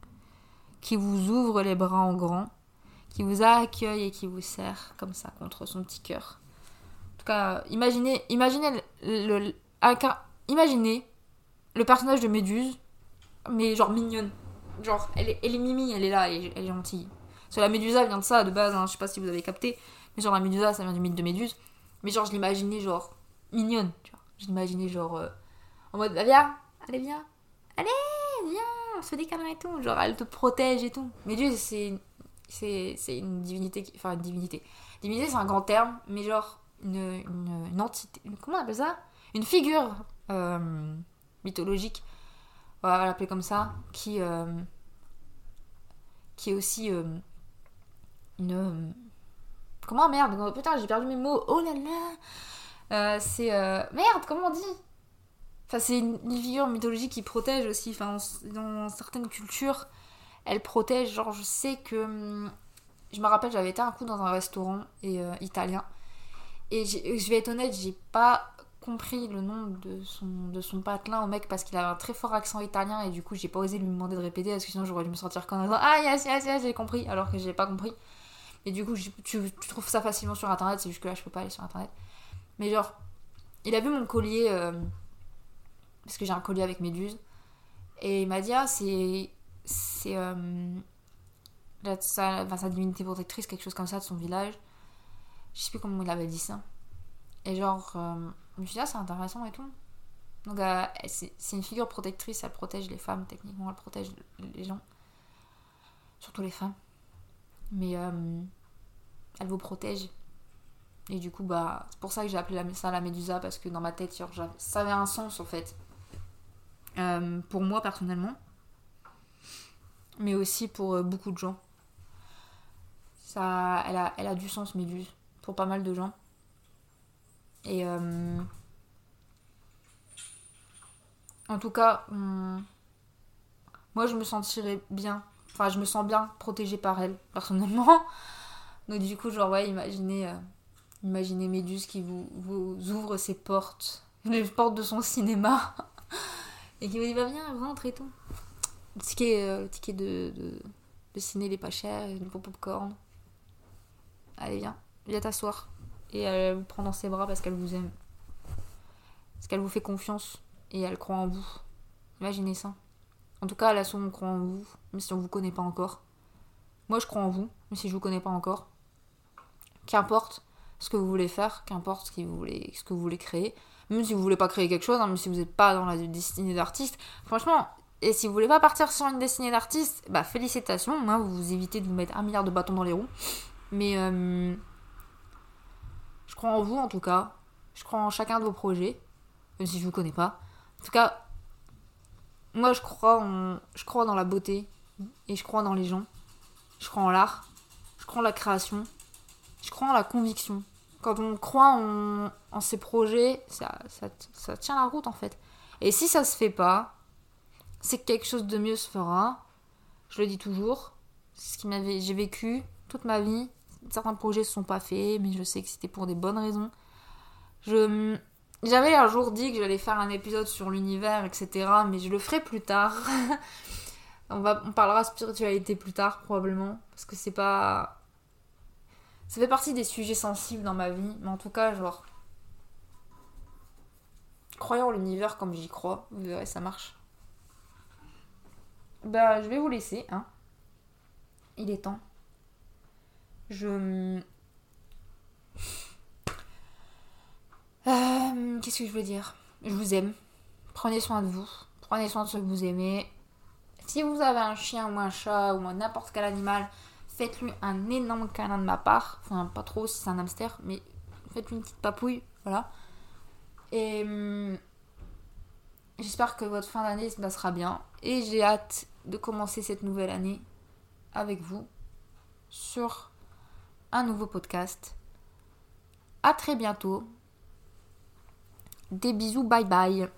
qui vous ouvre les bras en grand, qui vous accueille et qui vous serre comme ça contre son petit cœur. En tout cas, imaginez, imaginez le, imaginez le personnage de Méduse, mais genre mignonne. Genre, elle est, elle mimi, elle est là, elle, elle est gentille. Parce la Médusa vient de ça de base, hein, je sais pas si vous avez capté, mais genre la Médusa ça vient du mythe de Méduse. Mais genre, je l'imaginais genre mignonne, tu vois. Je l'imaginais genre euh, en mode, bah, viens, allez, viens, allez, viens on se câlins et tout. Genre, elle te protège et tout. Mais Dieu, c'est. C'est une divinité. Enfin, une divinité. Divinité, c'est un grand terme, mais genre, une, une, entité. comment on appelle ça? Une figure euh, mythologique. On va l'appeler comme ça. Qui. Euh, qui est aussi. Une. Comment merde Putain, j'ai perdu mes mots. Oh là là C'est. merde, comment on dit? Enfin, c'est une, figure mythologique qui protège aussi. Enfin, dans certaines cultures, elle protège. Genre, je sais que. hum, Je me rappelle, j'avais été un coup dans un restaurant euh, italien. Et je vais être honnête, j'ai pas compris le nom de son, de son patelin au mec parce qu'il avait un très fort accent italien et du coup j'ai pas osé lui demander de répéter parce que sinon j'aurais dû me sentir comme un ah yes yes yes j'ai compris alors que j'ai pas compris et du coup tu, tu trouves ça facilement sur internet c'est juste que là je peux pas aller sur internet mais genre il a vu mon collier euh, parce que j'ai un collier avec méduse et il m'a dit ah c'est c'est euh, sa, divinité protectrice quelque chose comme ça de son village je sais plus comment il avait dit ça et genre euh, je me suis dit, ah, c'est intéressant et tout. Donc, c'est une figure protectrice, elle protège les femmes, techniquement, elle protège les gens. Surtout les femmes. Mais elle vous protège. Et du coup, bah, c'est pour ça que j'ai appelé ça la médusa, parce que dans ma tête, genre, ça avait un sens en fait. Euh, pour moi, personnellement. Mais aussi pour euh, beaucoup de gens. Ça, elle, a, elle a du sens, méduse, pour pas mal de gens. Et euh, en tout cas, moi je me sentirais bien. Enfin, je me sens bien protégée par elle, personnellement. Donc du coup, genre, ouais, imaginez, imaginez Méduse qui vous, ouvre ses portes, les portes de son cinéma, et qui vous dit, bah viens, rentre et tout. Le ticket, euh, le ticket de, de, de ciné, il est pas cher, il popcorn. Allez, viens, viens t'asseoir et elle vous prend dans ses bras parce qu'elle vous aime. Parce qu'elle vous fait confiance et elle croit en vous. Imaginez ça. En tout cas, elle a son croit en vous, même si on vous connaît pas encore. Moi, je crois en vous, même si je vous connais pas encore. Qu'importe ce que vous voulez faire, qu'importe ce que vous voulez, ce que vous voulez créer, même si vous voulez pas créer quelque chose, hein, même si vous n'êtes pas dans la destinée d'artiste, franchement, et si vous voulez pas partir sur une destinée d'artiste, bah félicitations, moi vous vous évitez de vous mettre un milliard de bâtons dans les roues. Mais euh, je crois en vous en tout cas. Je crois en chacun de vos projets, même si je vous connais pas. En tout cas, moi je crois en, je crois dans la beauté et je crois dans les gens. Je crois en l'art. Je crois en la création. Je crois en la conviction. Quand on croit en, en ses projets, ça, ça, ça tient la route en fait. Et si ça se fait pas, c'est que quelque chose de mieux se fera. Je le dis toujours. C'est ce qui m'avait, j'ai vécu toute ma vie. Certains projets se sont pas faits, mais je sais que c'était pour des bonnes raisons. Je, j'avais un jour dit que j'allais faire un épisode sur l'univers, etc. Mais je le ferai plus tard. on, va, on parlera spiritualité plus tard, probablement. Parce que c'est pas. Ça fait partie des sujets sensibles dans ma vie. Mais en tout cas, genre. Croyons en l'univers comme j'y crois. Vous verrez, ça marche. Bah, je vais vous laisser, hein. Il est temps. Je. Euh, Qu'est-ce que je veux dire? Je vous aime. Prenez soin de vous. Prenez soin de ceux que vous aimez. Si vous avez un chien ou un chat ou n'importe quel animal, faites-lui un énorme câlin de ma part. Enfin, pas trop si c'est un hamster, mais faites-lui une petite papouille. Voilà. Et. hum, J'espère que votre fin d'année se passera bien. Et j'ai hâte de commencer cette nouvelle année avec vous sur un nouveau podcast. À très bientôt. Des bisous, bye bye.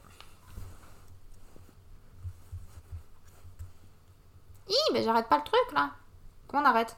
Ih, mais j'arrête pas le truc là. On arrête?